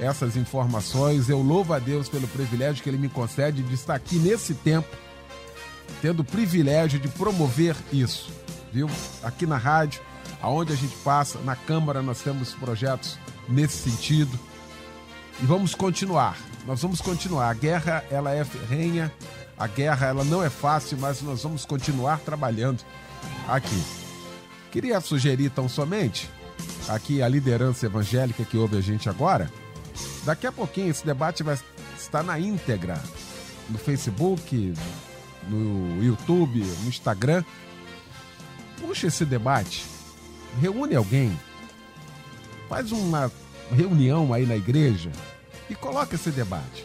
essas informações. Eu louvo a Deus pelo privilégio que ele me concede de estar aqui nesse tempo, tendo o privilégio de promover isso, viu? Aqui na rádio, aonde a gente passa, na Câmara nós temos projetos nesse sentido. E vamos continuar nós vamos continuar. A guerra, ela é ferrenha, a guerra, ela não é fácil, mas nós vamos continuar trabalhando aqui. Queria sugerir tão somente, aqui a liderança evangélica que ouve a gente agora, daqui a pouquinho esse debate vai estar na íntegra no Facebook, no YouTube, no Instagram. Puxa esse debate, reúne alguém, faz uma reunião aí na igreja, e coloca esse debate.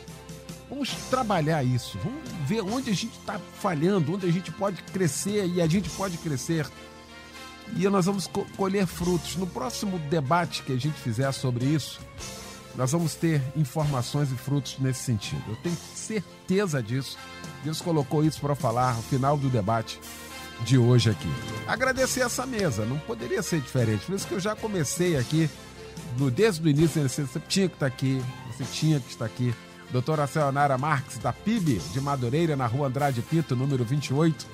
Vamos trabalhar isso, vamos ver onde a gente está falhando, onde a gente pode crescer e a gente pode crescer. E nós vamos colher frutos. No próximo debate que a gente fizer sobre isso, nós vamos ter informações e frutos nesse sentido. Eu tenho certeza disso. Deus colocou isso para falar no final do debate de hoje aqui. Agradecer essa mesa, não poderia ser diferente. Por isso que eu já comecei aqui, no, desde o início, você tinha que estar aqui, você tinha que estar aqui. Doutora Sayonara Marques, da PIB de Madureira, na rua Andrade Pinto, número 28,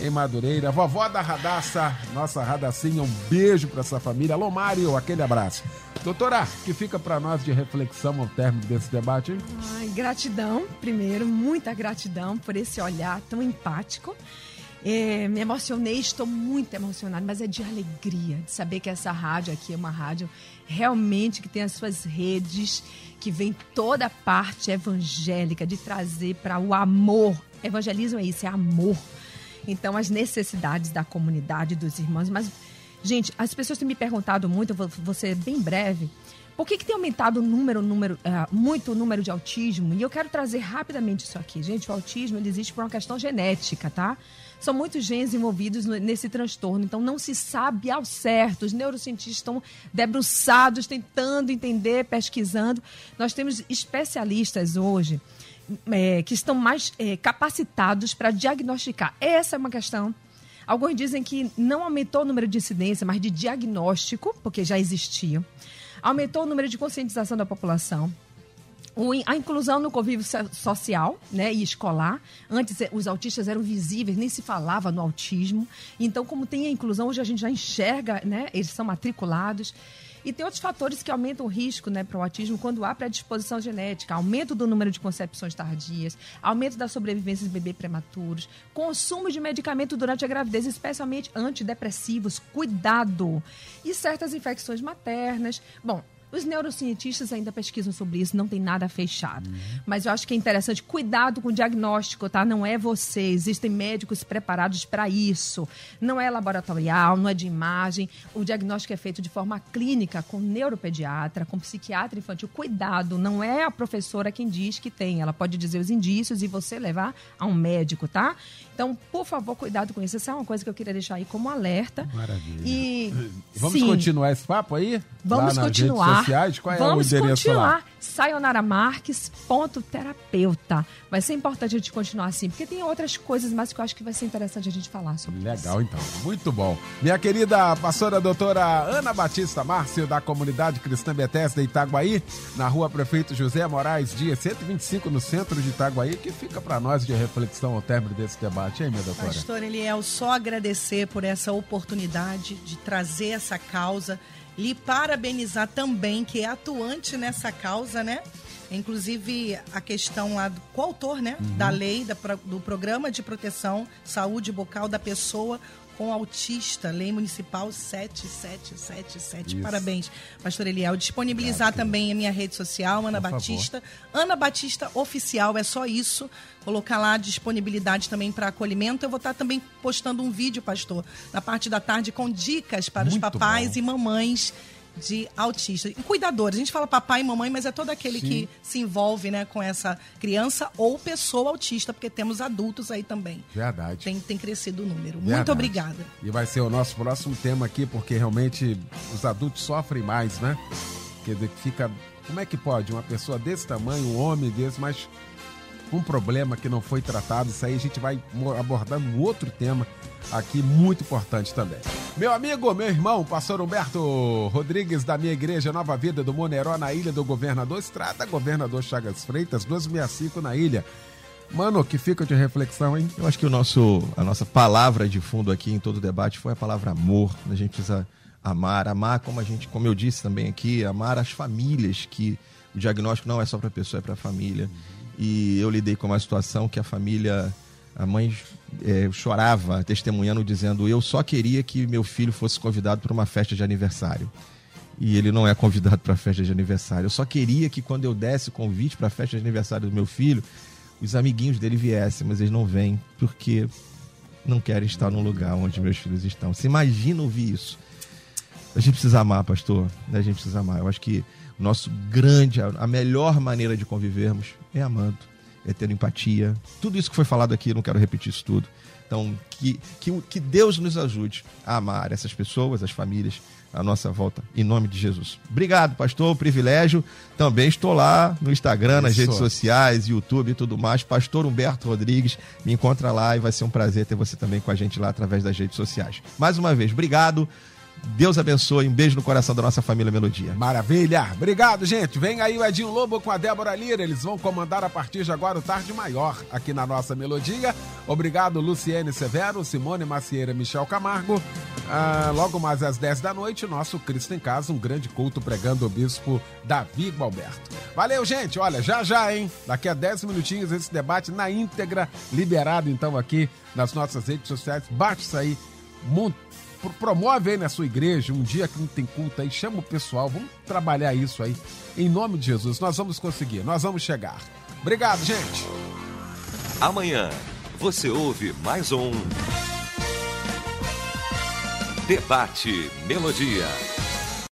em Madureira. Vovó da Radassa, nossa Radacinha, um beijo para essa família. Alô, Mário, aquele abraço. Doutora, que fica para nós de reflexão ao término desse debate? Ai, gratidão, primeiro, muita gratidão por esse olhar tão empático. É, me emocionei, estou muito emocionada, mas é de alegria de saber que essa rádio aqui é uma rádio realmente que tem as suas redes, que vem toda a parte evangélica de trazer para o amor. Evangelismo é isso, é amor. Então, as necessidades da comunidade, dos irmãos. Mas, gente, as pessoas têm me perguntado muito, eu vou, vou ser bem breve, por que, que tem aumentado o número, número, é, muito o número de autismo? E eu quero trazer rapidamente isso aqui. Gente, o autismo ele existe por uma questão genética, tá? São muitos genes envolvidos nesse transtorno, então não se sabe ao certo. Os neurocientistas estão debruçados, tentando entender, pesquisando. Nós temos especialistas hoje é, que estão mais é, capacitados para diagnosticar. Essa é uma questão. Alguns dizem que não aumentou o número de incidência, mas de diagnóstico, porque já existia. Aumentou o número de conscientização da população. A inclusão no convívio so- social né, e escolar. Antes, eh, os autistas eram visíveis, nem se falava no autismo. Então, como tem a inclusão, hoje a gente já enxerga, né, eles são matriculados. E tem outros fatores que aumentam o risco né, para o autismo quando há predisposição genética, aumento do número de concepções tardias, aumento da sobrevivência de bebês prematuros, consumo de medicamento durante a gravidez, especialmente antidepressivos, cuidado, e certas infecções maternas. Bom, os neurocientistas ainda pesquisam sobre isso, não tem nada fechado. Mas eu acho que é interessante, cuidado com o diagnóstico, tá? Não é você, existem médicos preparados para isso. Não é laboratorial, não é de imagem. O diagnóstico é feito de forma clínica, com neuropediatra, com psiquiatra infantil. Cuidado, não é a professora quem diz que tem. Ela pode dizer os indícios e você levar a um médico, tá? Então, por favor, cuidado com isso. Essa é uma coisa que eu queria deixar aí como alerta. Maravilha. E Vamos sim, continuar esse papo aí? Vamos continuar. Sociais? Qual é Vamos o endereço continuar. lá? Sayonaramarques.terapeuta. Vai ser importante a gente continuar assim, porque tem outras coisas mais que eu acho que vai ser interessante a gente falar sobre isso. Legal, então. Muito bom. Minha querida pastora doutora Ana Batista Márcio, da Comunidade Cristã Bethesda Itaguaí, na rua Prefeito José Moraes, dia 125, no centro de Itaguaí, que fica para nós de reflexão ao término desse debate, hein, minha doutora? Pastor Eliel, só agradecer por essa oportunidade de trazer essa causa, lhe parabenizar também, que é atuante nessa causa, né? Inclusive a questão lá do coautor, né? Da lei, da do Programa de Proteção Saúde Bucal da Pessoa com Autista, Lei Municipal 7777. Isso. Parabéns, Pastor Eliel. Disponibilizar também a minha rede social, Ana Por favor. Batista. Ana Batista Oficial, é só isso. Colocar lá a disponibilidade também para acolhimento. Eu vou estar também postando um vídeo, pastor, na parte da tarde com dicas para os Muito papais bom. e mamães de autistas. E cuidadores. A gente fala papai e mamãe, mas é todo aquele Sim. que se envolve né, com essa criança ou pessoa autista, porque temos adultos aí também. Verdade. Tem, tem crescido o número. Verdade. Muito obrigada. E vai ser o nosso próximo tema aqui, porque realmente os adultos sofrem mais, né? Quer dizer, que fica. Como é que pode uma pessoa desse tamanho, um homem desse, mas um problema que não foi tratado? Isso aí a gente vai abordar um outro tema aqui muito importante também. Meu amigo, meu irmão, pastor Humberto Rodrigues, da minha igreja Nova Vida do Moneró, na Ilha do Governador, Estrada Governador Chagas Freitas, 265 na ilha. Mano, que fica de reflexão, hein? Eu acho que o nosso, a nossa palavra de fundo aqui em todo o debate foi a palavra amor. A gente precisa amar, amar como a gente, como eu disse também aqui, amar as famílias que o diagnóstico não é só para a pessoa, é para a família. E eu lidei com uma situação que a família, a mãe eh, chorava testemunhando, dizendo: eu só queria que meu filho fosse convidado para uma festa de aniversário. E ele não é convidado para a festa de aniversário. Eu só queria que quando eu desse o convite para a festa de aniversário do meu filho, os amiguinhos dele viessem, mas eles não vêm porque não querem estar no lugar onde meus filhos estão. Você imagina ouvir isso? A gente precisa amar, pastor. A gente precisa amar. Eu acho que nosso grande, a melhor maneira de convivermos é amando, é tendo empatia. Tudo isso que foi falado aqui, não quero repetir isso tudo. Então, que, que, que Deus nos ajude a amar essas pessoas, as famílias, à nossa volta, em nome de Jesus. Obrigado, pastor, privilégio. Também estou lá no Instagram, nas Isso. redes sociais, YouTube e tudo mais. Pastor Humberto Rodrigues, me encontra lá e vai ser um prazer ter você também com a gente lá através das redes sociais. Mais uma vez, obrigado. Deus abençoe. Um beijo no coração da nossa família Melodia. Maravilha! Obrigado, gente. Vem aí o Edinho Lobo com a Débora Lira. Eles vão comandar a partir de agora o Tarde Maior aqui na nossa melodia. Obrigado, Luciene Severo, Simone Macieira, Michel Camargo. Ah, logo mais às 10 da noite, nosso Cristo em Casa, um grande culto pregando o bispo Davi Gualberto. Valeu, gente. Olha, já já, hein? Daqui a 10 minutinhos esse debate na íntegra, liberado então aqui nas nossas redes sociais. Bate isso aí. Pro- promove aí na sua igreja um dia que não tem culto aí, chama o pessoal, vamos trabalhar isso aí. Em nome de Jesus, nós vamos conseguir, nós vamos chegar. Obrigado, gente. Amanhã você ouve mais um Debate Melodia.